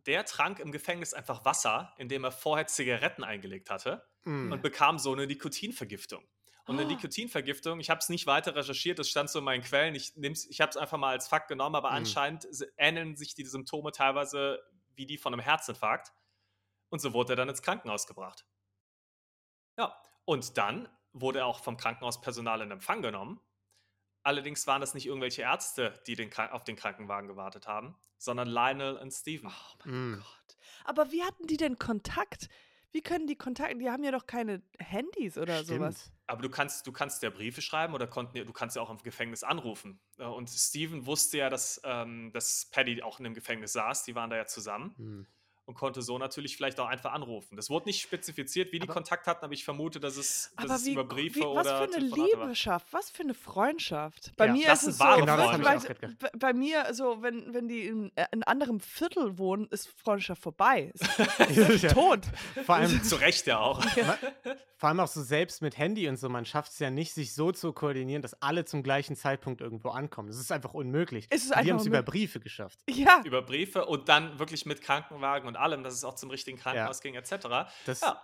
der trank im Gefängnis einfach Wasser, indem er vorher Zigaretten eingelegt hatte Mm. und bekam so eine Nikotinvergiftung. Und eine Oh. Nikotinvergiftung, ich habe es nicht weiter recherchiert, das stand so in meinen Quellen, ich, ich habe es einfach mal als Fakt genommen, aber Mhm. anscheinend ähneln sich die Symptome teilweise wie die von einem Herzinfarkt. Und so wurde er dann ins Krankenhaus gebracht. Ja, und dann wurde er auch vom Krankenhauspersonal in Empfang genommen. Allerdings waren das nicht irgendwelche Ärzte, die den, auf den Krankenwagen gewartet haben, sondern Lionel und Steven. Oh mein Mm. Gott. Aber wie hatten die denn Kontakt? Wie können die Kontakt? Die haben ja doch keine Handys oder sowas. Stimmt. Aber du kannst, du kannst ja Briefe schreiben oder konnten, du kannst ja auch im Gefängnis anrufen. Äh, Und Steven wusste ja, dass, ähm, dass Paddy auch in dem Gefängnis saß. Die waren da ja zusammen Mm. Und konnte so natürlich vielleicht auch einfach anrufen. Das wurde nicht spezifiziert, wie die Aber- Kontakt hatten, aber ich vermute, dass es, dass es wie, über Briefe wie, was oder für eine Telefonate war. Liebeschaft, was für eine Freundschaft. Bei Ja, mir das ist es so, Genau, das Freunde. bei, bei, mir so, wenn, wenn die in, äh, in anderem Viertel wohnen, ist Freundschaft vorbei. Ist Ja. tot. Vor allem, Zu Recht ja auch. vor allem auch so selbst mit Handy und so, man schafft es ja nicht, sich so zu koordinieren, dass alle zum gleichen Zeitpunkt irgendwo ankommen. Das ist einfach unmöglich. Es ist die einfach haben es über. Briefe geschafft. Ja, über Briefe und dann wirklich mit Krankenwagen und allem, dass es auch zum richtigen Krankenhaus ging, etc. Das, Ja.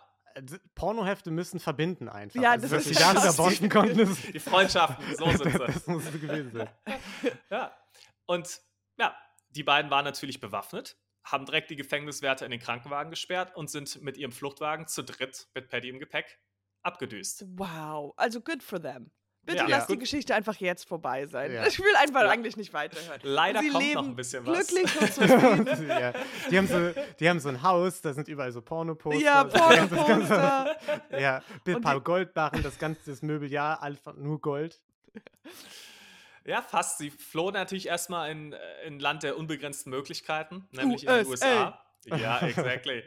Pornohefte müssen verbinden einfach. Ja, also, das dass ist sie darüber krass. bonden konnten. Das, Die Freundschaften, so sind sie. das muss so gewesen sein. Ja. Und ja, die beiden waren natürlich bewaffnet, haben direkt die Gefängniswärter in den Krankenwagen gesperrt und sind mit ihrem Fluchtwagen zu dritt mit Paddy im Gepäck abgedüst. wow. Also good for them. Bitte Ja. lass die. Geschichte einfach jetzt vorbei sein. Ja. Ich will einfach Ja. eigentlich nicht weiterhören. Leider Sie kommt leben noch ein bisschen was. glücklich und zufrieden. Und, ja, die, haben so, die haben so ein Haus, da sind überall so Pornoposter. ja, Pornoposter. Ja, ein paar Goldbarren, das ganze das Möbeljahr, einfach nur Gold. Ja, fast. Sie flohen natürlich erstmal in äh, ein Land der unbegrenzten Möglichkeiten, nämlich in die USA. Ja, exactly.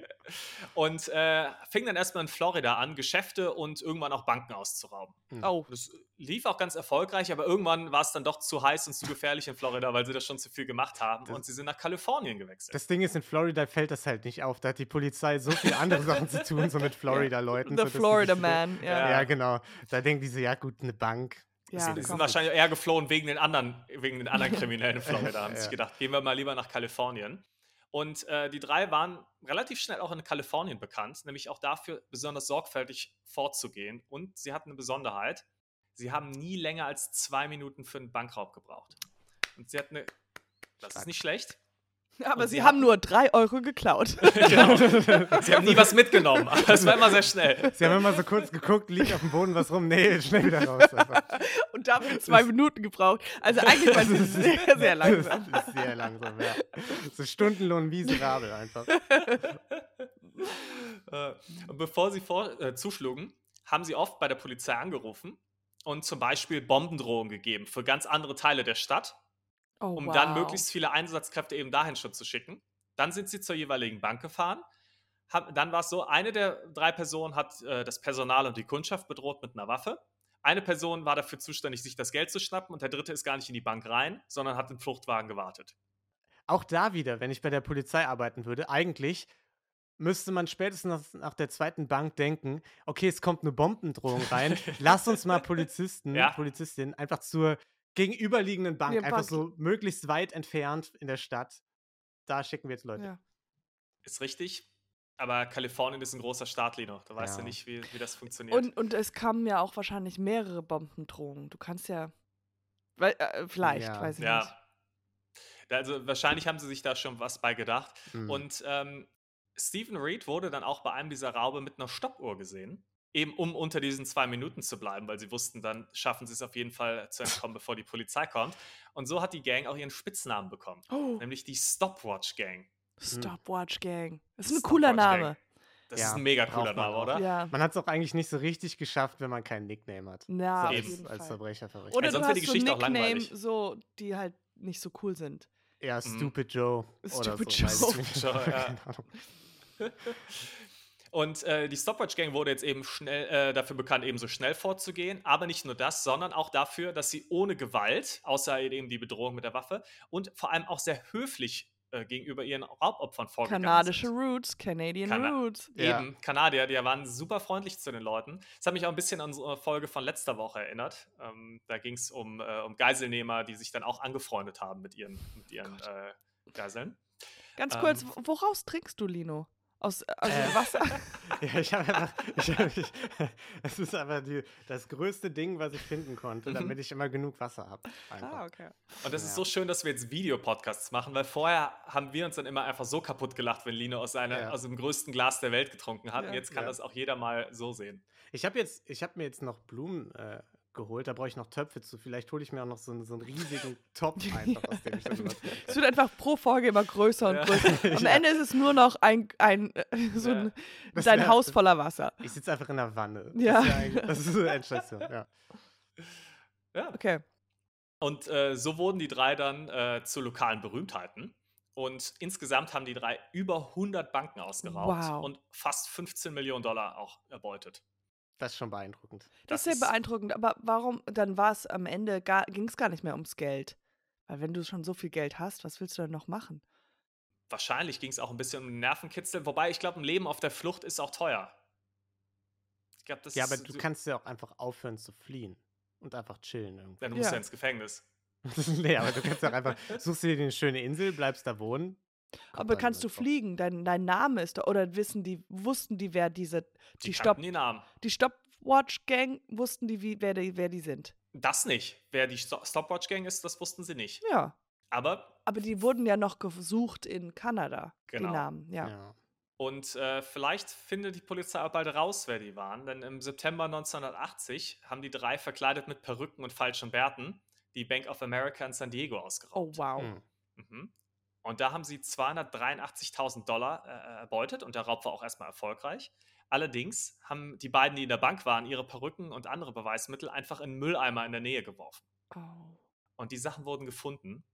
Und äh, fing dann erstmal in Florida an, Geschäfte und irgendwann auch Banken auszurauben. Oh, Das lief auch ganz erfolgreich, aber irgendwann war es dann doch zu heiß und zu gefährlich in Florida, weil sie das schon zu viel gemacht haben. Das- und sie sind nach Kalifornien gewechselt. Das Ding ist, in Florida fällt das halt nicht auf. Da hat die Polizei so viele andere Sachen zu tun, so mit Florida-Leuten. The so, Florida Man. Ja, Ja. Ja. genau. Da denken die so, ja gut, eine Bank. sie ja, sie sind komm. wahrscheinlich eher geflohen wegen den anderen, wegen den anderen Kriminellen in Florida. Haben Ja. sich gedacht, gehen wir mal lieber nach Kalifornien. Und äh, die drei waren relativ schnell auch in Kalifornien bekannt, nämlich auch dafür, besonders sorgfältig vorzugehen. Und sie hatten eine Besonderheit. Sie haben nie länger als zwei Minuten für einen Bankraub gebraucht. Und sie hatten eine. Das Stark. ist nicht schlecht. Aber Und sie sie haben nur drei Euro geklaut. genau. Sie haben nie was mitgenommen. Das war immer sehr schnell. Sie haben immer so kurz geguckt, liegt auf dem Boden was rum. Nee, schnell wieder raus. Einfach. Und dafür zwei Minuten gebraucht. Also eigentlich waren sie sehr, sehr langsam. Das ist sehr langsam, ja. So Stundenlohn miserabel einfach. Äh, und bevor sie vor, äh, zuschlugen, haben sie oft bei der Polizei angerufen und zum Beispiel Bombendrohungen gegeben für ganz andere Teile der Stadt, Oh, um wow. dann möglichst viele Einsatzkräfte eben dahin schon zu schicken. Dann sind sie zur jeweiligen Bank gefahren. Hab, dann war es so, eine der drei Personen hat äh, das Personal und die Kundschaft bedroht mit einer Waffe. Eine Person war dafür zuständig, sich das Geld zu schnappen und der dritte ist gar nicht in die Bank rein, sondern hat im Fluchtwagen gewartet. Auch da wieder, wenn ich bei der Polizei arbeiten würde, eigentlich müsste man spätestens nach, nach der zweiten Bank denken, okay, es kommt eine Bombendrohung rein, lass uns mal Polizisten, Ja. Polizistinnen einfach zur gegenüberliegenden Bank, einfach Bank. so möglichst weit entfernt in der Stadt. Da schicken wir jetzt Leute. Ja. Ist richtig. Aber Kalifornien ist ein großer Staat, Lino. Da weißt Ja. du nicht, wie, wie das funktioniert. Und, und es kamen ja auch wahrscheinlich mehrere Bombendrohungen. Du kannst ja. Weil, äh, vielleicht, Ja. weiß ich nicht. ja. Also wahrscheinlich haben sie sich da schon was bei gedacht. Hm. Und ähm, Stephen Reed wurde dann auch bei einem dieser Raube mit einer Stoppuhr gesehen. Eben um unter diesen zwei Minuten zu bleiben, weil sie wussten, dann schaffen sie es auf jeden Fall zu entkommen, bevor die Polizei kommt. Und so hat die Gang auch ihren Spitznamen bekommen, Oh, nämlich die Stopwatch Gang. Stopwatch Gang. Das ist ein Stopwatch cooler Gang. Name. Das Ja, ist ein mega cooler man Name, auch. oder? Ja. Man hat es auch eigentlich nicht so richtig geschafft, wenn man keinen Nickname hat. Ja, so Eben. als. Verbrecher verrichtet. Oder sonst wird die so Geschichte auch Nickname, langweilig. so, die halt nicht so cool sind. ja, Mhm. Stupid Joe. oder Stupid so, Joe. nicht. Joe, ja. Und äh, die Stopwatch Gang wurde jetzt eben schnell äh, dafür bekannt, eben so schnell vorzugehen. Aber nicht nur das, sondern auch dafür, dass sie ohne Gewalt, außer eben die Bedrohung mit der Waffe, und vor allem auch sehr höflich äh, gegenüber ihren Raubopfern vorgegangen Kanadische sind. Roots, Canadian Kana- Roots. Ja. Eben, Kanadier, die waren super freundlich zu den Leuten. Das hat mich auch ein bisschen an unsere Folge von letzter Woche erinnert. Ähm, da ging es um, äh, um Geiselnehmer, die sich dann auch angefreundet haben mit ihren, mit ihren äh, Geiseln. Ganz Ähm. kurz, w- woraus trinkst du, Lino? Aus also Äh. Wasser? Ja, ich habe einfach. Ich hab, ich, das ist aber die, das größte Ding, was ich finden konnte, Mhm. damit ich immer genug Wasser habe. ah, okay. Und das ist Ja. so schön, dass wir jetzt Videopodcasts machen, weil vorher haben wir uns dann immer einfach so kaputt gelacht, wenn Lino aus, seiner, Ja. aus dem größten Glas der Welt getrunken hat. Ja. Und jetzt kann Ja. das auch jeder mal so sehen. Ich habe jetzt, ich habe mir jetzt noch Blumen äh, geholt, da brauche ich noch Töpfe zu. Vielleicht hole ich mir auch noch so, einen- so einen riesigen Topf einfach, aus dem ich dann. Es wird einfach pro Folge immer größer und Ja. größer. Am Ja. Ende ist es nur noch ein, ein äh, so Ja. ein, Das dein wär- Haus voller Wasser. Ich sitze einfach in der Wanne. Ja. Das ist, ja eine Endstation, ja. Ja. Okay. Und äh, so wurden die drei dann äh, zu lokalen Berühmtheiten. Und insgesamt haben die drei über 100 Banken ausgeraubt Wow. und fast 15 Millionen Dollar auch erbeutet. Das ist schon beeindruckend. Das, Das ist sehr ist- beeindruckend. Aber warum, dann war es am Ende, gar, ging es gar nicht mehr ums Geld. Weil wenn du schon so viel Geld hast, was willst du denn noch machen? Wahrscheinlich ging es auch ein bisschen um Nervenkitzel, wobei ich glaube, ein Leben auf der Flucht ist auch teuer. Ich glaube, das Ja, aber du so- kannst ja auch einfach aufhören zu fliehen und einfach chillen irgendwie. Dann musst du Ja. ins Gefängnis. nee, aber du kannst ja auch einfach, suchst dir eine schöne Insel, bleibst da wohnen. Kommt aber kannst du fliegen? Dein, dein Name ist da, oder wissen die, wussten die, wer diese, Die, die, Stopp, die Namen. die Stopwatch-Gang, wussten die, wie, wer, die, wer die sind? Das nicht. Wer die Sto- Stopwatch-Gang ist, das wussten sie nicht. Ja. Aber, Aber die wurden ja noch gesucht in Kanada, Genau. die Namen, ja. Ja. und äh, vielleicht findet die Polizei auch bald raus, wer die waren. Denn im September 1980 haben die drei verkleidet mit Perücken und falschen Bärten die Bank of America in San Diego Oh, ausgeraubt. wow. Hm. Mhm. Und da haben sie 283.000 Dollar äh, erbeutet und der Raub war auch erstmal erfolgreich. Allerdings haben die beiden, die in der Bank waren, ihre Perücken und andere Beweismittel einfach in einen Mülleimer in der Nähe geworfen. Oh. Und die Sachen wurden gefunden.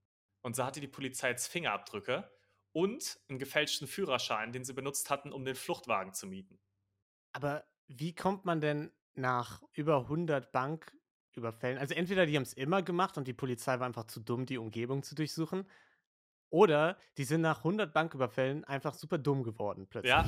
Und so hatte die Polizei jetzt Fingerabdrücke und einen gefälschten Führerschein, den sie benutzt hatten, um den Fluchtwagen zu mieten. Aber wie kommt man denn nach über 100 Banküberfällen? Also entweder die haben es immer gemacht und die Polizei war einfach zu dumm, die Umgebung zu durchsuchen. Oder die sind nach 100 Banküberfällen einfach super dumm geworden plötzlich. Ja.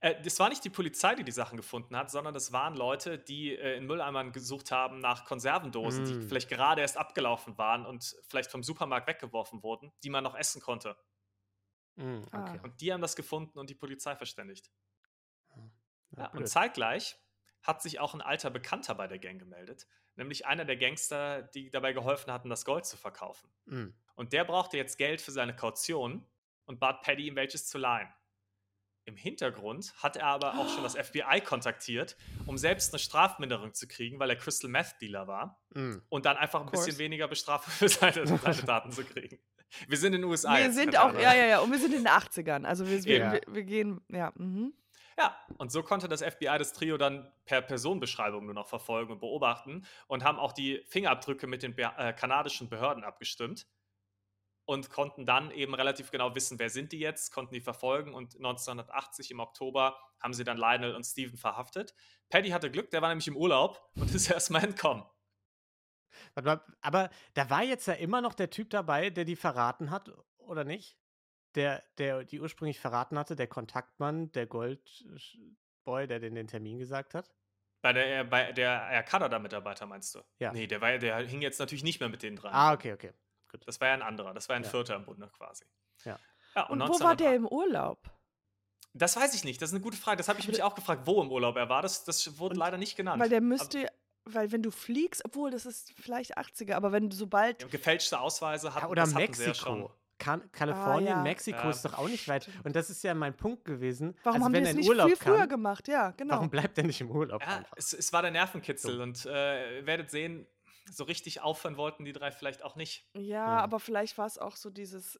Äh, das war nicht die Polizei, die die Sachen gefunden hat, sondern das waren Leute, die äh, in Mülleimern gesucht haben nach Konservendosen, die Mm. vielleicht gerade erst abgelaufen waren und vielleicht vom Supermarkt weggeworfen wurden, die man noch essen konnte. Hm, Ah. okay. Und die haben das gefunden und die Polizei verständigt. Ja, Ja, und zeitgleich hat sich auch ein alter Bekannter bei der Gang gemeldet, nämlich einer der Gangster, die dabei geholfen hatten, das Gold zu verkaufen. Hm. Und der brauchte jetzt Geld für seine Kaution und bat Paddy, ihm welches zu leihen. Im Hintergrund hat er aber auch schon das FBI kontaktiert, um selbst eine Strafminderung zu kriegen, weil er Crystal Meth Dealer war Hm. und dann einfach ein bisschen weniger Bestrafung für seine, seine Daten zu kriegen. Wir sind in den USA. Wir jetzt, sind auch, ja, ja, ja, und wir sind in den 80ern. Also wir, Ja. wir, wir gehen, ja, mhm. Ja, und so konnte das FBI das Trio dann per Personenbeschreibung nur noch verfolgen und beobachten und haben auch die Fingerabdrücke mit den äh, kanadischen Behörden abgestimmt und konnten dann eben relativ genau wissen, wer sind die jetzt, konnten die verfolgen und 1980 im Oktober haben sie dann Lionel und Steven verhaftet. Paddy hatte Glück, der war nämlich im Urlaub und ist erstmal entkommen. Aber da war jetzt ja immer noch der Typ dabei, der die verraten hat, oder nicht? der, der die ursprünglich verraten hatte, der Kontaktmann, der Goldboy, der den, den Termin gesagt hat? Bei der, bei der Air Canada-Mitarbeiter meinst du? Ja. Nee, der, war, der hing jetzt natürlich nicht mehr mit denen dran. Ah, okay, okay. Das war ja ein anderer, das war ein Ja. Vierter im Bunde quasi. Ja. ja Und wo 1908 war der im Urlaub? Das weiß ich nicht, das ist eine gute Frage. Das habe ich mich auch gefragt, wo im Urlaub er war. Das, das wurde Und- leider nicht genannt. Weil der Aber- müsste, weil wenn du fliegst, obwohl das ist vielleicht 80er, aber wenn du sobald. Ja, gefälschte Ausweise hatten, Ja, oder das hatten sie ja Mexiko. schon. Kan Kalifornien, ja. Mexiko Ja. ist doch auch nicht weit. Und das ist ja mein Punkt gewesen. Warum also haben wenn die das in nicht Urlaub viel früher kann, gemacht? Ja, genau. warum bleibt er nicht im Urlaub Ja, es, es war der Nervenkitzel und äh, ihr werdet sehen, so richtig aufhören wollten die drei vielleicht auch nicht. Ja, Ja. aber vielleicht war es auch so dieses,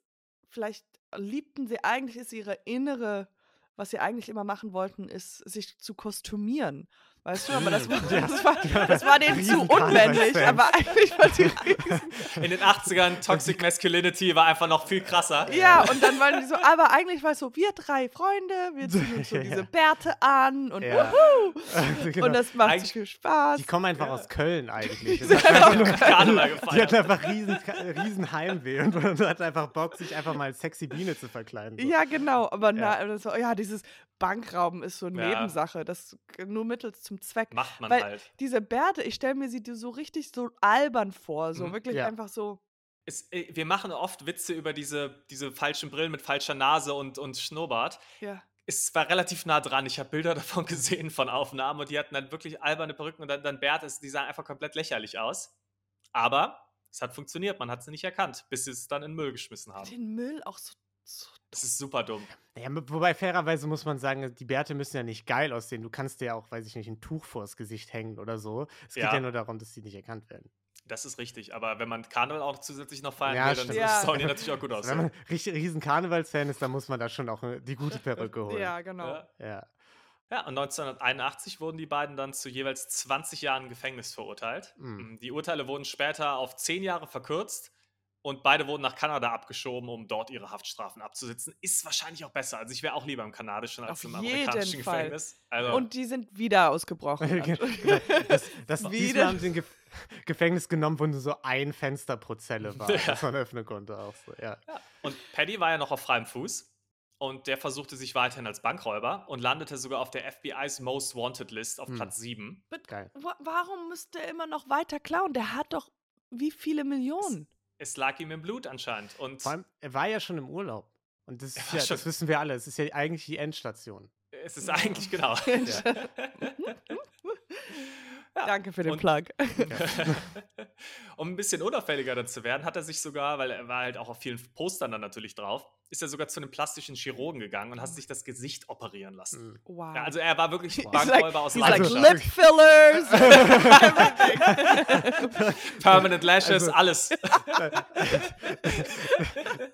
vielleicht liebten sie, eigentlich ist ihre innere, was sie eigentlich immer machen wollten, ist, sich zu kostümieren. Weißt du, aber das, war- Ja. das, war, das war denen zu Karnevalsfans. aber eigentlich war die riesen. In den 80ern Toxic Masculinity war einfach noch viel krasser. Ja, und dann waren die so, aber eigentlich war es so, wir drei Freunde, wir ziehen uns so Ja. diese Bärte an und Ja. wuhu, Also genau. und das macht so Eigentlich- viel Spaß. die kommen einfach Ja. aus Köln eigentlich. sind Das ist einfach nur- Karneval Die gefeiert. hat einfach riesen, riesen Heimweh und, und hat einfach Bock, sich einfach mal als sexy Biene zu verkleiden. So. Ja, genau, aber Ja. na, das so, ja, dieses Bankrauben ist so eine Ja. Nebensache, das nur mittels zum Zweck. Macht man Weil halt. diese Bärte, ich stelle mir sie so richtig so albern vor, so Mhm. wirklich Ja. einfach so. Es, äh, wir machen oft Witze über diese, diese falschen Brillen mit falscher Nase und, und Schnurrbart. Ja. Es war relativ nah dran. Ich habe Bilder davon gesehen von Aufnahmen und die hatten dann wirklich alberne Perücken und dann, dann Bärte, es- die sahen einfach komplett lächerlich aus. Aber es hat funktioniert, man hat sie nicht erkannt, bis sie es dann in den Müll geschmissen haben. Den Müll auch so. So Das ist super dumm. Ja, wobei fairerweise muss man sagen, die Bärte müssen ja nicht geil aussehen. Du kannst dir ja auch, weiß ich nicht, ein Tuch vors Gesicht hängen oder so. Es geht Ja. ja nur darum, dass die nicht erkannt werden. Das ist richtig. Aber wenn man Karneval auch zusätzlich noch feiern Ja, will, dann. Ja. sollen die natürlich auch gut Also, wenn man richtig riesen Karnevalsfan ist, dann muss man da schon auch äh, die gute Perücke holen. Ja, genau. Ja. ja. Ja, und 1981 wurden die beiden dann zu jeweils 20 Jahren Gefängnis verurteilt. Mhm. Die Urteile wurden später auf 10 Jahre verkürzt und beide wurden nach Kanada abgeschoben, um dort ihre Haftstrafen abzusitzen. Ist wahrscheinlich auch besser. Also ich wäre auch lieber im kanadischen als Auf im amerikanischen Fall. Gefängnis. Also, Und die sind wieder ausgebrochen. Genau, das, das, Wieder. haben sie ein Ge Gefängnis genommen, wo nur so ein Fenster pro Zelle war, Ja. das man öffnen konnte. Auch so. ja. ja. und Paddy war ja noch auf freiem Fuß. Und der versuchte sich weiterhin als Bankräuber und landete sogar auf der FBI's Most Wanted List auf Hm. Platz 7. But Geil. wa- warum müsste er immer noch weiter klauen? Der hat doch wie viele Millionen? Es lag ihm im Blut anscheinend. Und Vor allem, er war ja schon im Urlaub. Und das, ja, das wissen wir alle. Es ist ja eigentlich die Endstation. es ist eigentlich genau. Ja. Danke für den Und- Plug. um ein bisschen unauffälliger zu werden, hat er sich sogar, weil er war halt auch auf vielen Postern dann natürlich drauf, ist er sogar zu einem plastischen Chirurgen gegangen und hat sich das Gesicht operieren lassen. Mhm. Wow. Ja, also er war wirklich He's Bankräuber aus He's like Also- Leidenschaft. lip fillers. Permanent Lashes, Also- alles.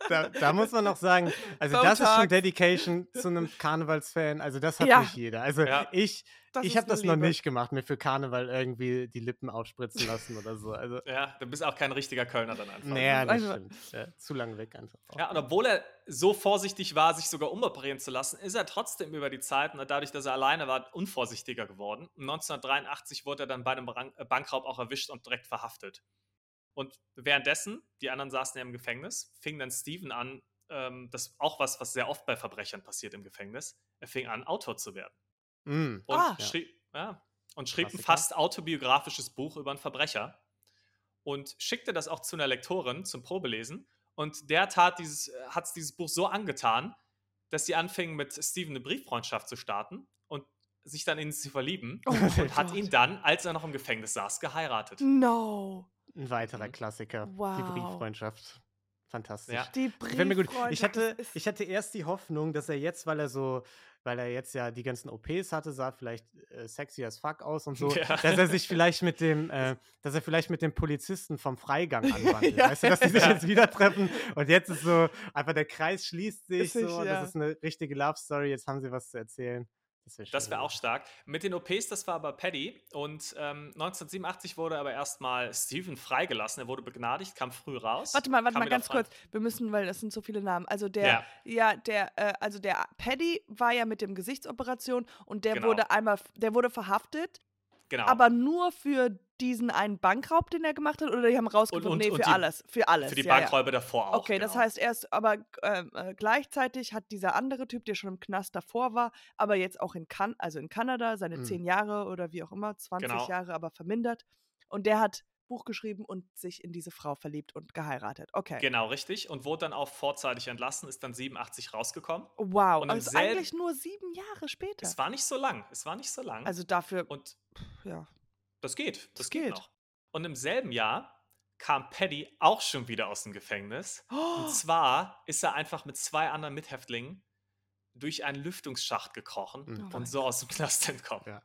da, da muss man noch sagen, also das ist schon Botox. Dedication zu einem Karnevalsfan. Also das hat Ja. nicht jeder. Also Ja. ich, Das ich habe das noch Liebe. nicht gemacht, mir für Karneval irgendwie die Lippen aufspritzen lassen oder so. Also, Ja, du bist auch kein richtiger Kölner dann einfach. naja, das also- stimmt. Ja, zu lange weg einfach. auch. Ja, und obwohl er so vorsichtig war, sich sogar umoperieren zu lassen, ist er trotzdem über die Zeit und dadurch, dass er alleine war, unvorsichtiger geworden. 1983 wurde er dann bei einem äh, Bankraub auch erwischt und direkt verhaftet. Und währenddessen, die anderen saßen ja im Gefängnis, fing dann Steven an, ähm, das ist auch was, was sehr oft bei Verbrechern passiert im Gefängnis, er fing an, Autor zu werden. Mm. Und Ah. schrieb, ja, und schrieb ein fast autobiografisches Buch über einen Verbrecher und schickte das auch zu einer Lektorin zum Probelesen. Und der tat dieses, hat dieses Buch so angetan, dass sie anfing, mit Steven eine Brieffreundschaft zu starten und sich dann in ihn zu verlieben Oh und hat Gott. ihn dann, als er noch im Gefängnis saß, geheiratet. No. Ein weiterer Mhm. Klassiker. Die Wow. Brieffreundschaft. Fantastisch. Ja. Die. Brieffreundschaft, Ich hatte, ich hatte erst die Hoffnung, dass er jetzt, weil er so, weil er jetzt ja die ganzen OPs hatte, sah vielleicht äh, sexy as fuck aus und so, Ja. dass er sich vielleicht mit dem, äh, dass er vielleicht mit dem Polizisten vom Freigang anwandelt. Ja. Weißt du, dass die sich Ja. jetzt wieder treffen und jetzt ist so, einfach der Kreis schließt sich Ist so, ja. das ist eine richtige Love Story, jetzt haben sie was zu erzählen. Das wäre wäre auch stark. Mit den OPs, das war aber Paddy. Und ähm, 1987 wurde aber erstmal Steven freigelassen. Er wurde begnadigt, kam früh raus. Warte mal, warte mal ganz kurz. Wir müssen, weil das sind so viele Namen. Also der, Ja. ja, der, äh, also der Paddy war ja mit dem Gesichtsoperation und der Genau. wurde einmal, der wurde verhaftet, Genau. aber nur für diesen einen Bankraub, den er gemacht hat, oder die haben rausgefunden, und- nee, und für die- alles, für alles. Für die ja, ja. Bankräuber davor auch. Okay, das genau. heißt, erst, aber ähm, äh, gleichzeitig hat dieser andere Typ, der schon im Knast davor war, aber jetzt auch in, kan also in Kanada, seine Mhm. zehn Jahre oder wie auch immer, 20 Genau. Jahre, aber vermindert. Und der hat Buch geschrieben und sich in diese Frau verliebt und geheiratet. Okay. Genau, richtig. Und wurde dann auch vorzeitig entlassen, ist dann 87 rausgekommen. Wow, Und also eigentlich nur sieben Jahre später. Es war nicht so lang. Es war nicht so lang. Also dafür, und ja. Das geht. Das, Das geht. geht. noch. Und im selben Jahr kam Paddy auch schon wieder aus dem Gefängnis. Und zwar ist er einfach mit zwei anderen Mithäftlingen durch einen Lüftungsschacht gekrochen Mhm. Oh und so aus dem Knast entkommen. Ja.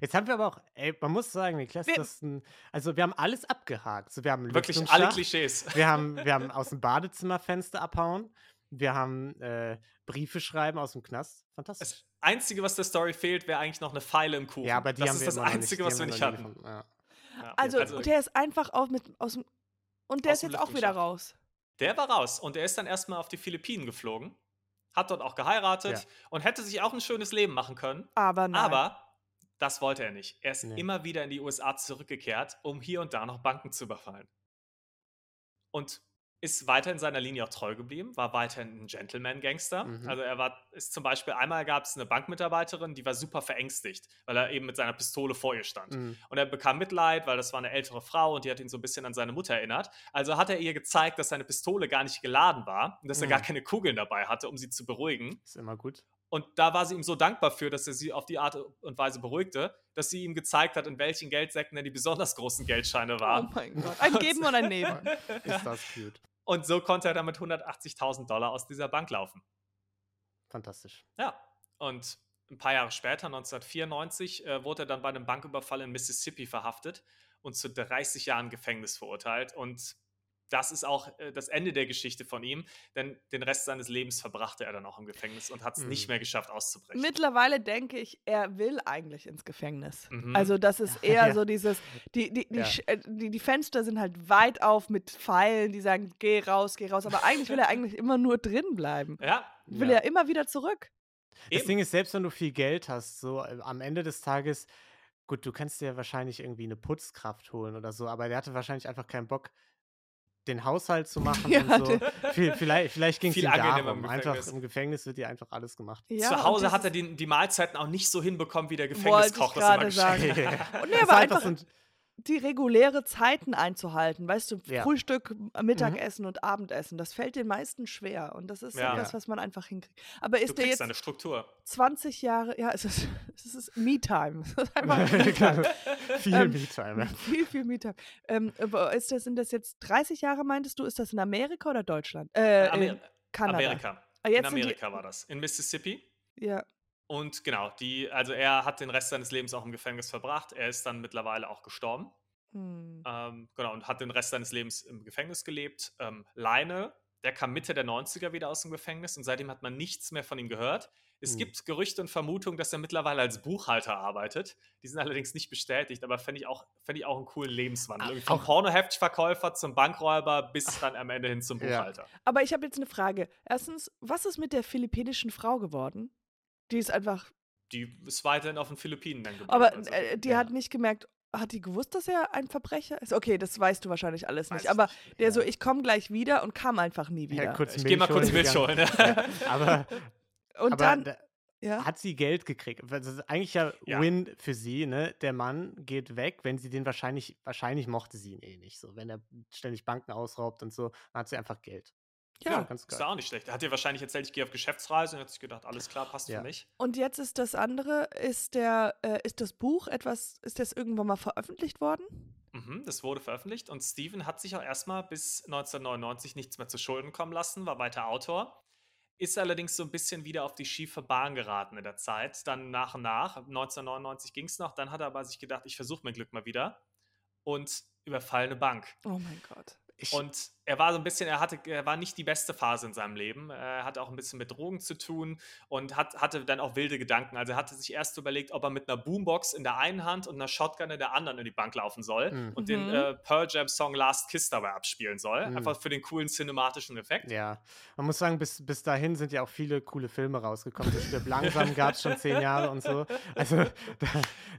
Jetzt haben wir aber auch, ey, man muss sagen, Niklas, Wir- das ist ein, also wir haben alles abgehakt. So, wir haben Wirklich alle Klischees. Wir haben, wir haben aus dem Badezimmerfenster abhauen. Wir haben äh, Briefe schreiben aus dem Knast. Fantastisch. Das Einzige, was der Story fehlt, wäre eigentlich noch eine Pfeile im Kuchen. ja, aber die das haben ist wir das Einzige, nicht, was wir nicht hatten. Ja. Ja. Also, der ist einfach auch mit aus dem. Und der ist jetzt auch wieder raus. Der war raus und er ist dann erstmal auf die Philippinen geflogen, hat dort auch geheiratet Ja. und hätte sich auch ein schönes Leben machen können. Aber nein. Aber das wollte er nicht. Er ist Nee. immer wieder in die USA zurückgekehrt, um hier und da noch Banken zu überfallen. Und ist weiter in seiner Linie auch treu geblieben, war weiterhin ein Gentleman-Gangster. Mhm. Also er war, ist zum Beispiel, einmal gab es eine Bankmitarbeiterin, die war super verängstigt, weil er eben mit seiner Pistole vor ihr stand. Mhm. Und er bekam Mitleid, weil das war eine ältere Frau und die hat ihn so ein bisschen an seine Mutter erinnert. Also hat er ihr gezeigt, dass seine Pistole gar nicht geladen war und dass er Mhm. gar keine Kugeln dabei hatte, um sie zu beruhigen. Ist immer gut. Und da war sie ihm so dankbar für, dass er sie auf die Art und Weise beruhigte, dass sie ihm gezeigt hat, in welchen Geldsäcken denn die besonders großen Geldscheine Oh waren. mein Gott. Ein Geben und ein Nehmen. Ist das cute. Und so konnte er dann mit 180.000 Dollar aus dieser Bank laufen. Fantastisch. Ja, und ein paar Jahre später, 1994, äh, wurde er dann bei einem Banküberfall in Mississippi verhaftet und zu 30 Jahren Gefängnis verurteilt. Und das ist auch äh, das Ende der Geschichte von ihm, denn den Rest seines Lebens verbrachte er dann auch im Gefängnis und hat es Mhm. nicht mehr geschafft auszubrechen. Mittlerweile denke ich, er will eigentlich ins Gefängnis. Mhm. Also das ist eher Ja. so dieses, die, die, die, Ja. Äh, die, die Fenster sind halt weit auf mit Pfeilen, die sagen, geh raus, geh raus. Aber eigentlich will er eigentlich immer nur drin bleiben. ja, Will Ja. er immer wieder zurück. Das eben. Ding ist, selbst wenn du viel Geld hast, so äh, am Ende des Tages, gut, du kannst dir wahrscheinlich irgendwie eine Putzkraft holen oder so, aber der hatte wahrscheinlich einfach keinen Bock, den Haushalt zu machen Ja, und so. Vielleicht, vielleicht ging es Viel ihm angenehmer im darum. Einfach Gefängnis. im Gefängnis wird dir einfach alles gemacht. Ja, Zu Hause hat er die, die Mahlzeiten auch nicht so hinbekommen, wie der Gefängniskoch das immer geschenkt hat. Und nee, aber war einfach so ein- die reguläre Zeiten einzuhalten, weißt du, Ja. Frühstück, Mittagessen und Abendessen, das fällt den meisten schwer und das ist Ja. etwas, was man einfach hinkriegt. Aber Du ist der kriegst jetzt eine Struktur. 20 Jahre, ja, es ist, es ist Me-Time. Me-Time. viel Ähm, Me-Time. ja. viel, viel Me-Time. Ähm, ist das, sind das jetzt 30 Jahre, meintest du? Ist das in Amerika oder Deutschland? Äh, Amer in Kanada. Amerika. Ah, In sind die- Amerika war das. In Mississippi. Ja. Und genau, die, also er hat den Rest seines Lebens auch im Gefängnis verbracht. Er ist dann mittlerweile auch gestorben. Hm. Ähm, genau, und hat den Rest seines Lebens im Gefängnis gelebt. Ähm, Leine, der kam Mitte der 90er wieder aus dem Gefängnis und seitdem hat man nichts mehr von ihm gehört. Es Hm. gibt Gerüchte und Vermutungen, dass er mittlerweile als Buchhalter arbeitet. Die sind allerdings nicht bestätigt, aber fände ich, auch, fänd ich auch einen coolen Lebenswandel. Ah, Irgendwie Vom Pornoheftverkäufer zum Bankräuber bis dann am Ende hin zum Ja. Buchhalter. Aber ich habe jetzt eine Frage. Erstens, was ist mit der philippinischen Frau geworden? Die ist einfach. Die ist weiterhin auf den Philippinen dann geblieben. Aber also, äh, die ja. hat nicht gemerkt. Hat die gewusst, dass er ein Verbrecher ist? Okay, das weißt du wahrscheinlich alles weiß nicht. ich Aber nicht. der so, Ja. ich komme gleich wieder und kam einfach nie wieder. Ja, kurz ich gehe mal kurz Milch holen. Ja, aber und aber dann, da, ja. hat sie Geld gekriegt. Das ist eigentlich ja, Ja. Win für sie, ne? Der Mann geht weg, wenn sie den wahrscheinlich, wahrscheinlich mochte sie ihn eh nicht so. Wenn er ständig Banken ausraubt und so, dann hat sie einfach Geld. Ja, ganz Ist geil. da auch nicht schlecht. Er hat dir wahrscheinlich erzählt, ich gehe auf Geschäftsreise und hat sich gedacht, alles klar, passt Ja. für mich. Und jetzt ist das andere, ist der, äh, ist das Buch etwas, ist das irgendwann mal veröffentlicht worden? Mhm, das wurde veröffentlicht und Steven hat sich auch erstmal bis 1999 nichts mehr zu Schulden kommen lassen, war weiter Autor. Ist allerdings so ein bisschen wieder auf die schiefe Bahn geraten in der Zeit. Dann nach und nach, 1999 ging es noch, dann hat er aber sich gedacht, ich versuche mein Glück mal wieder und überfall eine Bank. Oh mein Gott. Ich, Und er war so ein bisschen, er hatte, er war nicht die beste Phase in seinem Leben. Er hatte auch ein bisschen mit Drogen zu tun und hat, hatte dann auch wilde Gedanken. Also er hatte sich erst überlegt, ob er mit einer Boombox in der einen Hand und einer Shotgun in der anderen in die Bank laufen soll Mhm. und den Mhm. äh, Pearl Jam Song Last Kiss dabei abspielen soll. Mhm. Einfach für den coolen cinematischen Effekt. Ja, man muss sagen, bis, bis dahin sind ja auch viele coole Filme rausgekommen. Das stirbt langsam gab es schon zehn Jahre und so. Also da,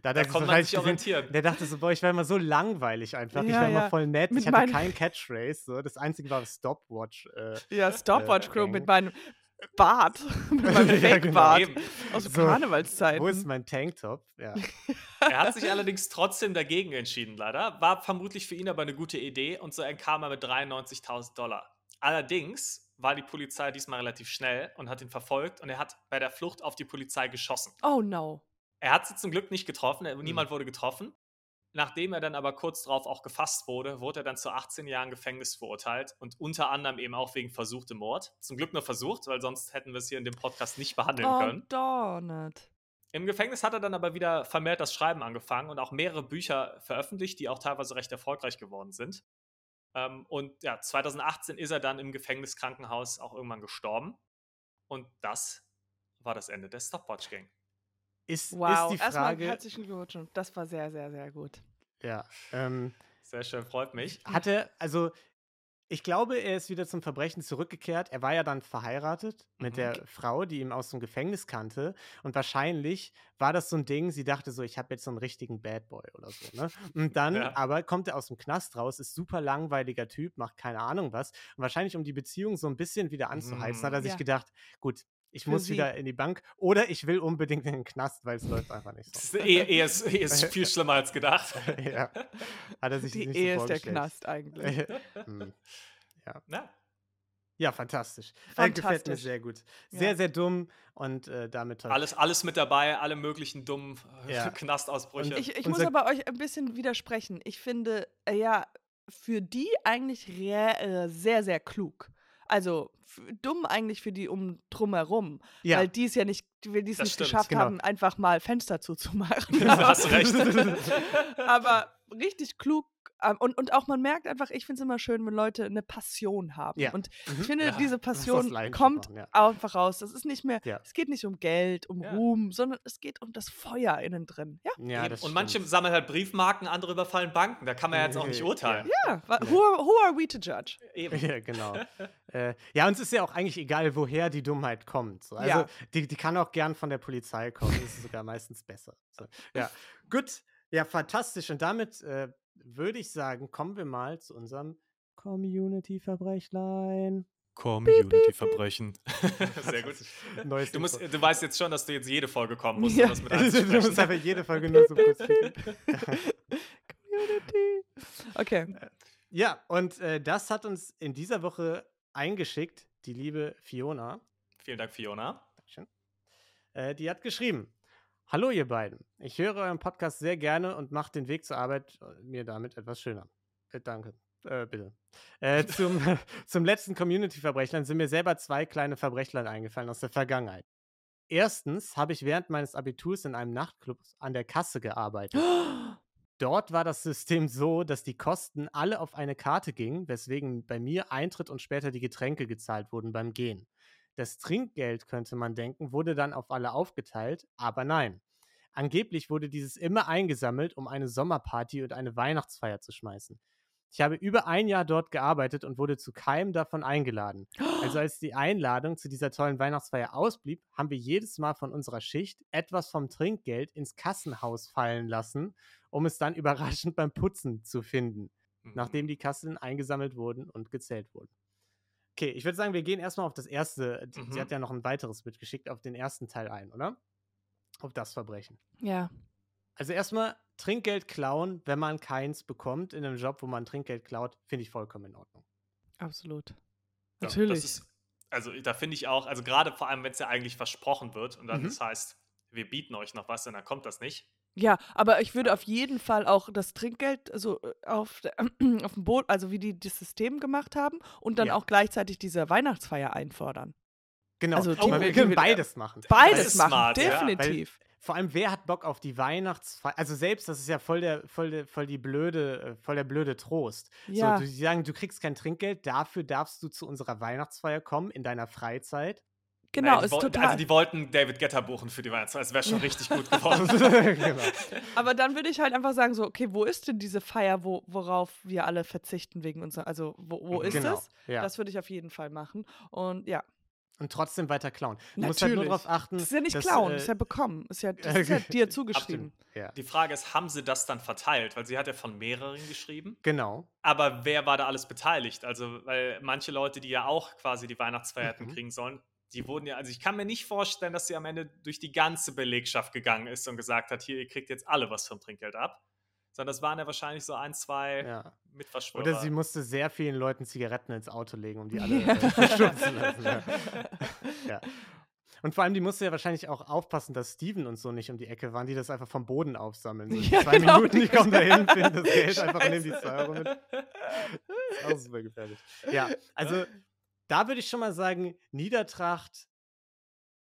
da, Da er konnte man sich orientieren. Der dachte so, boah, ich wäre immer so langweilig einfach. ich Ja, wäre immer ja. voll nett. Mit ich hatte meinen- kein Catchphrase. So. Das einzige war Stopwatch. Äh, Ja, Stopwatch Crew Gang. mit meinem Bart. mit meinem Ja, genau. Fake-Bart. Eben. Aus So, Karnevalszeiten. wo ist mein Tanktop? Ja. Er hat sich allerdings trotzdem dagegen entschieden, leider. War vermutlich für ihn aber eine gute Idee und so entkam er mit 93.000 Dollar. Allerdings war die Polizei diesmal relativ schnell und hat ihn verfolgt und er hat bei der Flucht auf die Polizei geschossen. oh no. Er hat sie zum Glück nicht getroffen, Mhm. niemand wurde getroffen. Nachdem er dann aber kurz darauf auch gefasst wurde, wurde er dann zu 18 Jahren Gefängnis verurteilt und unter anderem eben auch wegen versuchtem Mord. Zum Glück nur versucht, weil sonst hätten wir es hier in dem Podcast nicht behandeln Oh, können. darn it. Im Gefängnis hat er dann aber wieder vermehrt das Schreiben angefangen und auch mehrere Bücher veröffentlicht, die auch teilweise recht erfolgreich geworden sind. Ähm, und ja, 2018 ist er dann im Gefängniskrankenhaus auch irgendwann gestorben. Und das war das Ende der Stopwatch Gang. Ist, Wow. ist die Erstmal Frage. herzlichen Glückwunsch. Das war sehr, sehr, sehr gut. Ja. Ähm, Sehr schön, freut mich. hatte, also ich glaube, er ist wieder zum Verbrechen zurückgekehrt. Er war ja dann verheiratet mit Mhm. der Frau, die ihn aus dem Gefängnis kannte. Und wahrscheinlich war das so ein Ding, sie dachte so, ich habe jetzt so einen richtigen Bad Boy oder so. Ne? Und dann Ja. aber kommt er aus dem Knast raus, ist super langweiliger Typ, macht keine Ahnung was. Und wahrscheinlich, um die Beziehung so ein bisschen wieder anzuheizen, hat er Mhm. sich Ja. gedacht, gut, ich muss sie. wieder in die Bank oder ich will unbedingt in den Knast, weil es läuft einfach nicht Das so. ist, Ehe, Ehe, ist, Ehe ist viel schlimmer als gedacht. ja. Hat er sich Die nicht Ehe so ist der. Knast eigentlich. Hm. Na, Ja, fantastisch. Äh, gefällt mir Fantastisch. sehr gut. Sehr, Ja. sehr dumm und äh, damit toll. alles, alles mit dabei, alle möglichen dummen Ja. Knastausbrüche. Ich, ich muss aber euch ein bisschen widersprechen. Ich finde, äh, ja, für die eigentlich äh, sehr, sehr klug. Also dumm eigentlich für die um drumherum. ja. Weil die es ja nicht, die die es nicht stimmt, geschafft genau. haben, einfach mal Fenster zuzumachen. Da hast du recht. aber richtig klug. Ähm, Und, und auch man merkt einfach, ich finde es immer schön, wenn Leute eine Passion haben. Ja. Und Mhm. ich finde, Ja, diese Passion kommt machen, ja. einfach raus. Das ist nicht mehr, Ja. es geht nicht um Geld, um Ja. Ruhm, sondern es geht um das Feuer innen drin. Ja, ja, Eben. das und manche sammeln halt Briefmarken, andere überfallen Banken. Da kann man ja jetzt auch nicht urteilen. ja. Who, are, who are we to judge? Eben. Ja, genau. äh, ja, uns ist ja auch eigentlich egal, woher die Dummheit kommt. So. Also, Ja. die, die kann auch gern von der Polizei kommen. Das ist sogar meistens besser. So. Ja, gut. Ja, fantastisch. Und damit äh, würde ich sagen, kommen wir mal zu unserem Community-Verbrechlein. Community-Verbrechen. Sehr gut. Neues Du, musst, du weißt jetzt schon, dass du jetzt jede Folge kommen musst, Ja. um das mit du musst einfach jede Folge nur so kurz klicken. Community. Okay. Ja, und äh, das hat uns in dieser Woche eingeschickt, die liebe Fiona. Vielen Dank, Fiona. Dankeschön. Äh, die hat geschrieben: Hallo, ihr beiden. Ich höre euren Podcast sehr gerne und macht den Weg zur Arbeit äh, mir damit etwas schöner. Äh, danke. Äh, bitte. Äh, zum, zum letzten Community-Verbrechlein sind mir selber zwei kleine Verbrechlein eingefallen aus der Vergangenheit. Erstens habe ich während meines Abiturs in einem Nachtclub an der Kasse gearbeitet. Dort war das System so, dass die Kosten alle auf eine Karte gingen, weswegen bei mir Eintritt und später die Getränke gezahlt wurden beim Gehen. Das Trinkgeld, könnte man denken, wurde dann auf alle aufgeteilt, aber nein. Angeblich wurde dieses immer eingesammelt, um eine Sommerparty und eine Weihnachtsfeier zu schmeißen. Ich habe über ein Jahr dort gearbeitet und wurde zu keinem davon eingeladen. Also als die Einladung zu dieser tollen Weihnachtsfeier ausblieb, haben wir jedes Mal von unserer Schicht etwas vom Trinkgeld ins Kassenhaus fallen lassen, um es dann überraschend beim Putzen zu finden, Mhm. nachdem die Kassen eingesammelt wurden und gezählt wurden. Okay, ich würde sagen, wir gehen erstmal auf das erste. die- Sie Mhm. hat ja noch ein weiteres mitgeschickt, auf den ersten Teil ein, oder? Auf das Verbrechen. Ja. Also erstmal Trinkgeld klauen, wenn man keins bekommt in einem Job, wo man Trinkgeld klaut, finde ich vollkommen in Ordnung. Absolut. Ja, Natürlich. Das ist, also da finde ich auch, also gerade vor allem, wenn es ja eigentlich versprochen wird und dann Mhm. das heißt, wir bieten euch noch was und dann kommt das nicht. Ja, aber ich würde auf jeden Fall auch das Trinkgeld so äh, auf, auf dem Boot, also wie die das System gemacht haben, und dann Ja. auch gleichzeitig diese Weihnachtsfeier einfordern. Genau, Also die- wir können mit- beides machen. Beides machen, smart, ja. definitiv. vor allem, wer hat Bock auf die Weihnachtsfeier? Also selbst, das ist ja voll der, voll der, voll die blöde, äh, voll der blöde Trost. Ja. So, du, die sagen, du kriegst kein Trinkgeld, dafür darfst du zu unserer Weihnachtsfeier kommen in deiner Freizeit. Genau, die ist wollten- total. Also die wollten David Getter buchen für die Weihnachtsfeier. Es wäre schon richtig gut geworden. genau. Aber dann würde ich halt einfach sagen, so, okay, wo ist denn diese Feier, wo, worauf wir alle verzichten wegen unserer, also wo, wo ist Genau, es? ja. Das würde ich auf jeden Fall machen. Und ja, Und trotzdem weiter klauen. Du musst halt nur Natürlich. darauf achten. das ist ja nicht dass, klauen, äh, das ist ja bekommen. Ist ja, das ist ja dir zugeschrieben. Ja. Die Frage ist, haben sie das dann verteilt? Weil sie hat ja von mehreren geschrieben. Genau. Aber wer war da alles beteiligt? Also, weil manche Leute, die ja auch quasi die Weihnachtsfeier hätten Mhm. kriegen sollen, die wurden ja, also ich kann mir nicht vorstellen, dass sie am Ende durch die ganze Belegschaft gegangen ist und gesagt hat, hier, ihr kriegt jetzt alle was vom Trinkgeld ab. Sondern das waren ja wahrscheinlich so ein, zwei Ja. Mitverschwörer. Oder sie musste sehr vielen Leuten Zigaretten ins Auto legen, um die alle Ja. zu lassen. Ja. ja. Und vor allem, die musste ja wahrscheinlich auch aufpassen, dass Steven und so nicht um die Ecke waren, die das einfach vom Boden aufsammeln. So Ja, zwei genau, Minuten, die kommen da hin, finden das Geld einfach und nehmen die Scheiße. 2 Euro mit. Das ist auch super gefährlich. Ja, also da würde ich schon mal sagen, Niedertracht,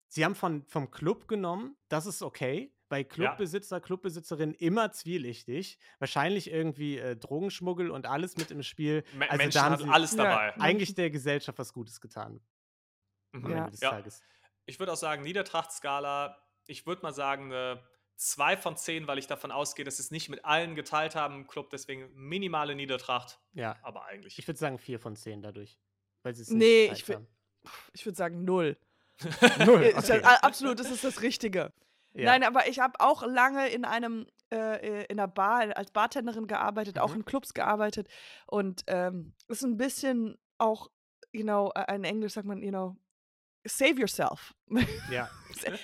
sie haben von, vom Club genommen, das ist okay. Bei Clubbesitzer, Clubbesitzerinnen immer zwielichtig. Wahrscheinlich irgendwie äh, Drogenschmuggel und alles mit im Spiel. Me Also Menschen da haben sie alles Ja. dabei. eigentlich der Gesellschaft was Gutes getan Mhm. am Ja. Ende des Ja. Tages. Ich würde auch sagen, Niedertracht-Skala, ich würde mal sagen, eine 2 von 10, weil ich davon ausgehe, dass sie es nicht mit allen geteilt haben im Club, deswegen minimale Niedertracht, Ja, aber eigentlich. ich würde sagen 4 von 10 dadurch. Weil sie es Nee, nicht ich geteilt Ich würde sagen, null. Null. Okay. absolut, das ist das Richtige. Ja. Nein, aber ich habe auch lange in einem äh, äh, in einer Bar als Bartenderin gearbeitet, auch Mhm. in Clubs gearbeitet und ähm, ist ein bisschen auch, you know, in Englisch sagt man, you know, save yourself. ja.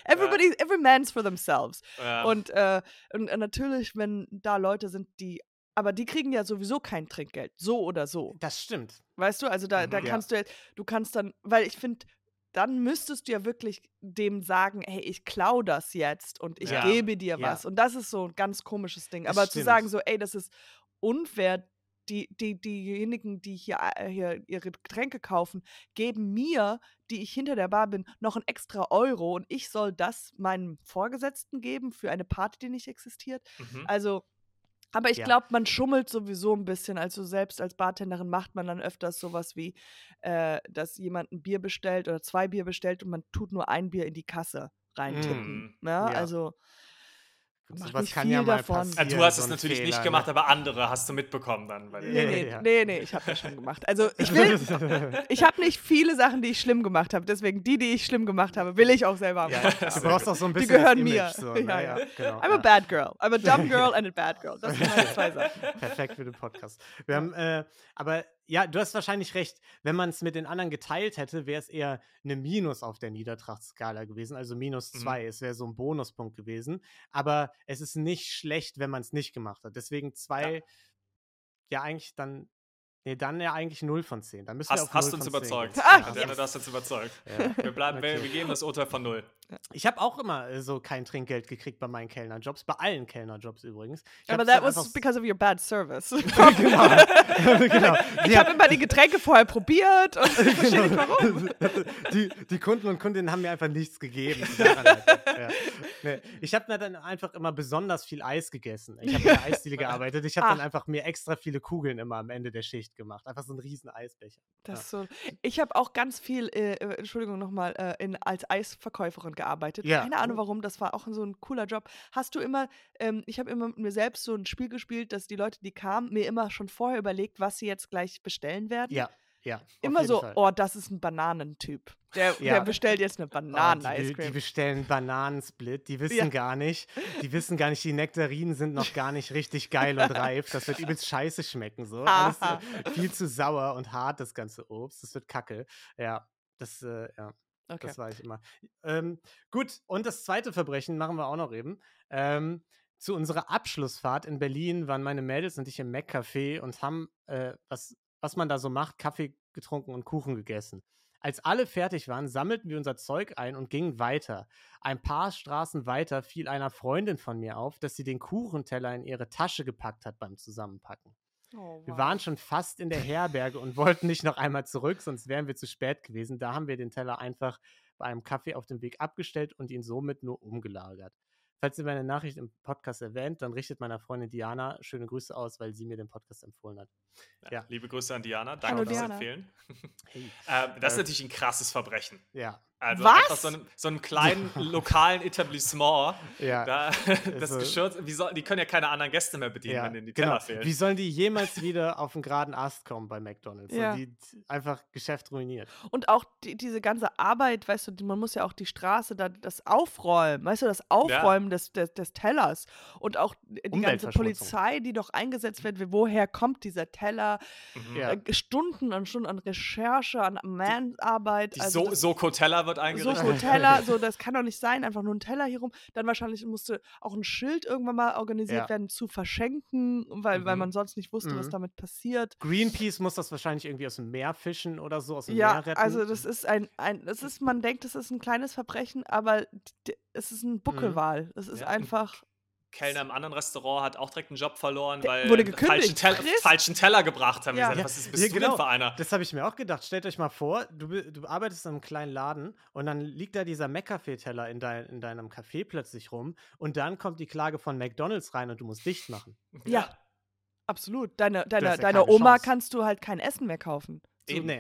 Everybody, every man's for themselves. Ja. Und, äh, und äh, natürlich, wenn da Leute sind, die, aber die kriegen ja sowieso kein Trinkgeld, so oder so. Das stimmt. Weißt du, also da, da Mhm. Ja. kannst du, jetzt- du kannst dann, weil ich finde, dann müsstest du ja wirklich dem sagen, hey, ich klau das jetzt und ich Ja. gebe dir Ja. was. Und das ist so ein ganz komisches Ding. Das Aber zu stimmt. sagen so, ey, das ist unfair, die, die, diejenigen, die hier, äh, hier ihre Getränke kaufen, geben mir, die ich hinter der Bar bin, noch ein extra Euro und ich soll das meinem Vorgesetzten geben für eine Party, die nicht existiert. Mhm. Also, aber ich Ja. glaube, man schummelt sowieso ein bisschen. Also selbst als Bartenderin macht man dann öfters sowas wie, äh, dass jemand ein Bier bestellt oder zwei Bier bestellt und man tut nur ein Bier in die Kasse reintippen. Mm. Ne? Ja. Also sowas kann ja mal davon. Passieren. du hast so es natürlich Fehler, nicht ne? gemacht, aber andere hast du mitbekommen dann. Nee, nee, ja. nee, nee, ich habe das schon gemacht. Also ich will, ich habe nicht viele Sachen, die ich schlimm gemacht habe. Deswegen die, die ich schlimm gemacht habe, will ich auch selber Ja, gemacht du brauchst auch so ein Die bisschen gehören das mir. Image, So, Ja, ne? ja. genau, I'm a ja. bad girl. I'm a dumb girl and a bad girl. Das sind meine zwei Sachen. Perfekt für den Podcast. Wir haben, äh, aber ja, du hast wahrscheinlich recht. Wenn man es mit den anderen geteilt hätte, wäre es eher eine Minus auf der Niedertrachtskala gewesen, also minus Mhm. zwei. Es wäre so ein Bonuspunkt gewesen. Aber es ist nicht schlecht, wenn man es nicht gemacht hat. Deswegen zwei, ja, eigentlich dann, nee, dann ja eigentlich 0 von 10. Dann müssen wir Hast, auf hast 0 uns von 10 überzeugt. Ah, Ja. Adriana, du hast uns überzeugt. Ja. Wir, bleiben, wir, Okay. wir geben das Urteil von Ich habe auch immer äh, so kein Trinkgeld gekriegt bei meinen Kellnerjobs, bei allen Kellnerjobs übrigens. Ich Aber that was because of your bad service. genau. genau. Ich Die habe immer die Getränke vorher probiert und ich verstehe nicht warum. die, die Kunden und Kundinnen haben mir einfach nichts gegeben. Ja. nee. Ich habe dann einfach immer besonders viel Eis gegessen. Ich habe in der Eisdiele gearbeitet. Ich habe dann Ach. einfach mir extra viele Kugeln immer am Ende der Schicht gemacht. Einfach so einen riesen Eisbecher. Das ist so. Ich habe auch ganz viel, äh, äh, Entschuldigung nochmal, äh, in, als Eisverkäuferin gearbeitet. Ja. Keine Ahnung warum, das war auch so ein cooler Job. Hast du immer, ähm, ich habe immer mit mir selbst so ein Spiel gespielt, dass die Leute, die kamen, mir immer schon vorher überlegt, was sie jetzt gleich bestellen werden. Ja, ja. Immer so, Fall. oh, das ist ein Bananentyp. Der, Ja. der bestellt jetzt eine Oh, die, die bestellen Bananensplit, die wissen Ja. gar nicht, die wissen gar nicht, die Nektarinen sind noch gar nicht richtig geil und reif. Das wird übelst scheiße schmecken. So. Alles äh, viel zu sauer und hart, das ganze Obst. Das wird kacke. Ja, das, äh, ja. Okay. Das war ich immer. Ähm, gut, und das zweite Verbrechen machen wir auch noch eben. Ähm, zu unserer Abschlussfahrt in Berlin waren meine Mädels und ich im Mac-Café und haben, äh, was, was man da so macht, Kaffee getrunken und Kuchen gegessen. Als alle fertig waren, sammelten wir unser Zeug ein und gingen weiter. Ein paar Straßen weiter fiel einer Freundin von mir auf, dass sie den Kuchenteller in ihre Tasche gepackt hat beim Zusammenpacken. Oh, Wir waren schon fast in der Herberge und wollten nicht noch einmal zurück, sonst wären wir zu spät gewesen. Da haben wir den Teller einfach bei einem Kaffee auf dem Weg abgestellt und ihn somit nur umgelagert. falls ihr meine Nachricht im Podcast erwähnt, dann richtet meiner Freundin Diana schöne Grüße aus, weil sie mir den Podcast empfohlen hat. Ja, Ja. Liebe Grüße an Diana. Danke fürs. Empfehlen. Hey. Ähm, das ist Äh, natürlich ein krasses Verbrechen. Ja, Also Was? einfach so einem, so einem kleinen lokalen Etablissement. ja. Da, das Also- Geschirr, wie soll, die können ja keine anderen Gäste mehr bedienen, Ja, wenn denen die genau. Teller fehlen. Wie sollen die jemals wieder auf den geraden Ast kommen bei McDonalds? Ja. Und die einfach Geschäft ruiniert. Und auch die, diese ganze Arbeit, weißt du, die, man muss ja auch die Straße, da, das Aufräumen, weißt du, das Aufräumen des, des, des Tellers und auch die ganze. Polizei, die doch eingesetzt wird, wie- woher kommt dieser Teller, Mhm. Ja. äh, Stunden und Stunden an Recherche, an Manarbeit. Die also so das- Soko Teller wird so eingerichtet. viel Teller, so das kann doch nicht sein, einfach nur ein Teller hier rum. Dann wahrscheinlich musste auch ein Schild irgendwann mal organisiert Ja. werden zu verschenken, weil, weil Mhm. man sonst nicht wusste, was Mhm. damit passiert. Greenpeace muss das wahrscheinlich irgendwie aus dem Meer fischen oder so, aus dem Ja, Meer retten. also das ist ein, ein, das ist, man denkt, es ist ein kleines Verbrechen, aber es ist ein Buckelwal. Es ist Ja. einfach. Kellner im anderen Restaurant hat auch direkt einen Job verloren, Der weil wurde einen falschen. Tell Chris? falschen Teller gebracht haben. Ja. gesagt, Ja, was ist, bist ja, du genau. denn für einer? Das habe ich mir auch gedacht. Stellt euch mal vor, du, du arbeitest in einem kleinen Laden und dann liegt da dieser McCafe-Teller in, dein, in deinem Café plötzlich rum und dann kommt die Klage von McDonalds rein und du musst dicht machen. Ja. Absolut. Deine, deine, ja deiner Oma Chance. kannst du halt kein Essen mehr kaufen. So, Eben. Nee.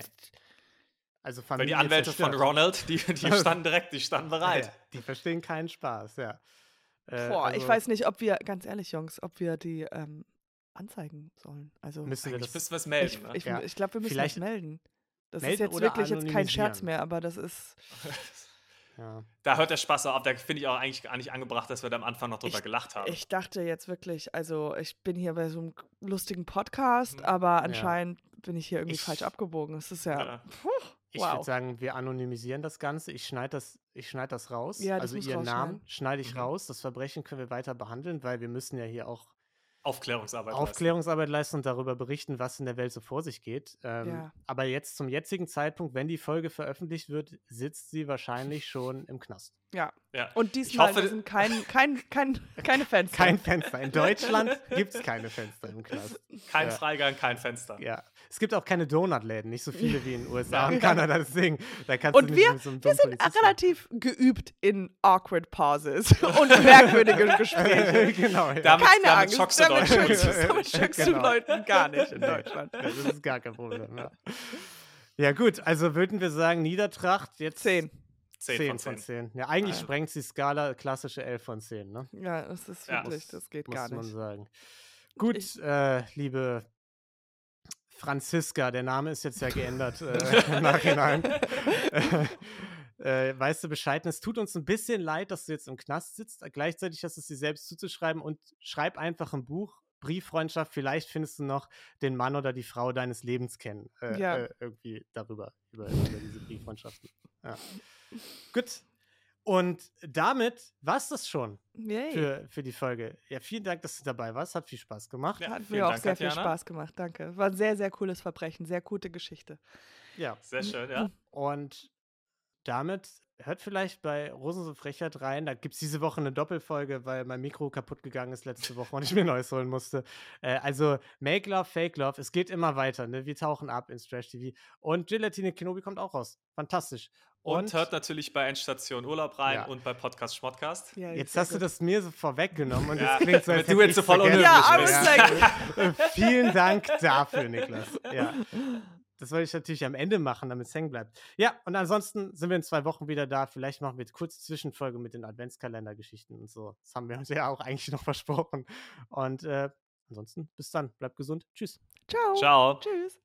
Also Weil Familie die Anwälte von. Ronald, die, die standen direkt, die standen bereit. Ja, die verstehen keinen Spaß, ja. Äh, Boah, ich also weiß nicht, ob wir, ganz ehrlich, Jungs, ob wir die ähm, anzeigen sollen. Also, Müssen wir das, müssen wir es ich, melden. ne? ich, Ja. ich glaube, wir müssen Vielleicht das melden. Das ist melden jetzt oder wirklich jetzt kein Scherz mehr, aber das ist. ja. Da hört der Spaß auch auf. Da finde ich auch eigentlich gar nicht angebracht, dass wir da am Anfang noch drüber Ich- gelacht haben. Ich dachte jetzt wirklich, also ich bin hier bei so einem lustigen Podcast, Mhm. aber anscheinend bin ich hier irgendwie Ich- falsch abgebogen. Es ist ja. Ja. Puh, Ich wow. würde sagen, wir anonymisieren das Ganze. Ich schneide das, ich schneid das raus. Ja, das also ihren Namen schneide ich Mhm. raus. Das Verbrechen können wir weiter behandeln, weil wir müssen ja hier auch Aufklärungsarbeit. leisten. Aufklärungsarbeit leisten und darüber berichten, was in der Welt so vor sich geht. Ähm, Ja. Aber jetzt zum jetzigen Zeitpunkt, wenn die Folge veröffentlicht wird, sitzt sie wahrscheinlich schon im Knast. Ja. Ja. Und diesmal hoffe- sind kein, kein, kein, keine Fenster. Kein Fenster. In Deutschland gibt es keine Fenster im Knast. Kein Ja. Freigang, kein Fenster. Ja. Es gibt auch keine Donutläden, nicht so viele wie in den USA und. Kanada, deswegen. Da kannst du Und nicht wir, mit so einem wir sind Polizisten- relativ geübt in awkward pauses und merkwürdige Gespräche. genau. Ja. Damit- Keine damit Angst, schockst du damit du- damit schockst du Genau. Leuten gar nicht in. Deutschland. Ja, das ist gar kein Problem. Ja, ja gut, also würden wir sagen, Niedertracht jetzt Zehn. 10, 10 von 10. von 10. Ja, eigentlich Ja. sprengt die Skala klassische 11 von 10, ne? Ja, das ist Ja. wirklich, das geht Muss gar man nicht. sagen. Gut, Ich- äh, liebe Franziska, der Name ist jetzt ja geändert äh, im Nachhinein. äh, weißt du Bescheid? Und Es tut uns ein bisschen leid, dass du jetzt im Knast sitzt. Gleichzeitig hast du es dir selbst zuzuschreiben und schreib einfach ein Buch. Brieffreundschaft, vielleicht findest du noch den Mann oder die Frau deines Lebens kennen. Äh, Ja. äh, irgendwie darüber, über, über diese Brieffreundschaften. Ja. Gut. Und damit war es das schon Yay. für, für die Folge. Ja, vielen Dank, dass du dabei warst. Hat viel Spaß gemacht. Ja, Hat mir auch Dank, sehr viel Tatjana. Spaß gemacht, danke. War ein sehr, sehr cooles Verbrechen, sehr gute Geschichte. Ja. Sehr schön, ja. Und damit hört vielleicht bei Rosen so Frechheit rein. Da gibt es diese Woche eine Doppelfolge, weil mein Mikro kaputt gegangen ist letzte Woche und ich mir neues holen musste. Äh, also Make Love, Fake Love. Es geht immer weiter. Ne? Wir tauchen ab ins Trash TV. Und Gelatine Kenobi kommt auch raus. Fantastisch. Und, hört natürlich bei Endstation Urlaub rein Ja. und bei Podcast Schmottcast. Ja, Jetzt hast du das mir so vorweggenommen und Ja, das klingt so, als du jetzt so voll vergessen. Ja, Ja. like, Vielen Dank dafür, Niklas. Ja. Das wollte ich natürlich am Ende machen, damit es hängen bleibt. Ja, und ansonsten sind wir in zwei Wochen wieder da. Vielleicht machen wir eine kurze Zwischenfolge mit den Adventskalender-Geschichten und so. Das haben wir uns ja auch eigentlich noch versprochen. Und äh, ansonsten, bis dann. Bleibt gesund. Tschüss. Ciao. Ciao. Tschüss.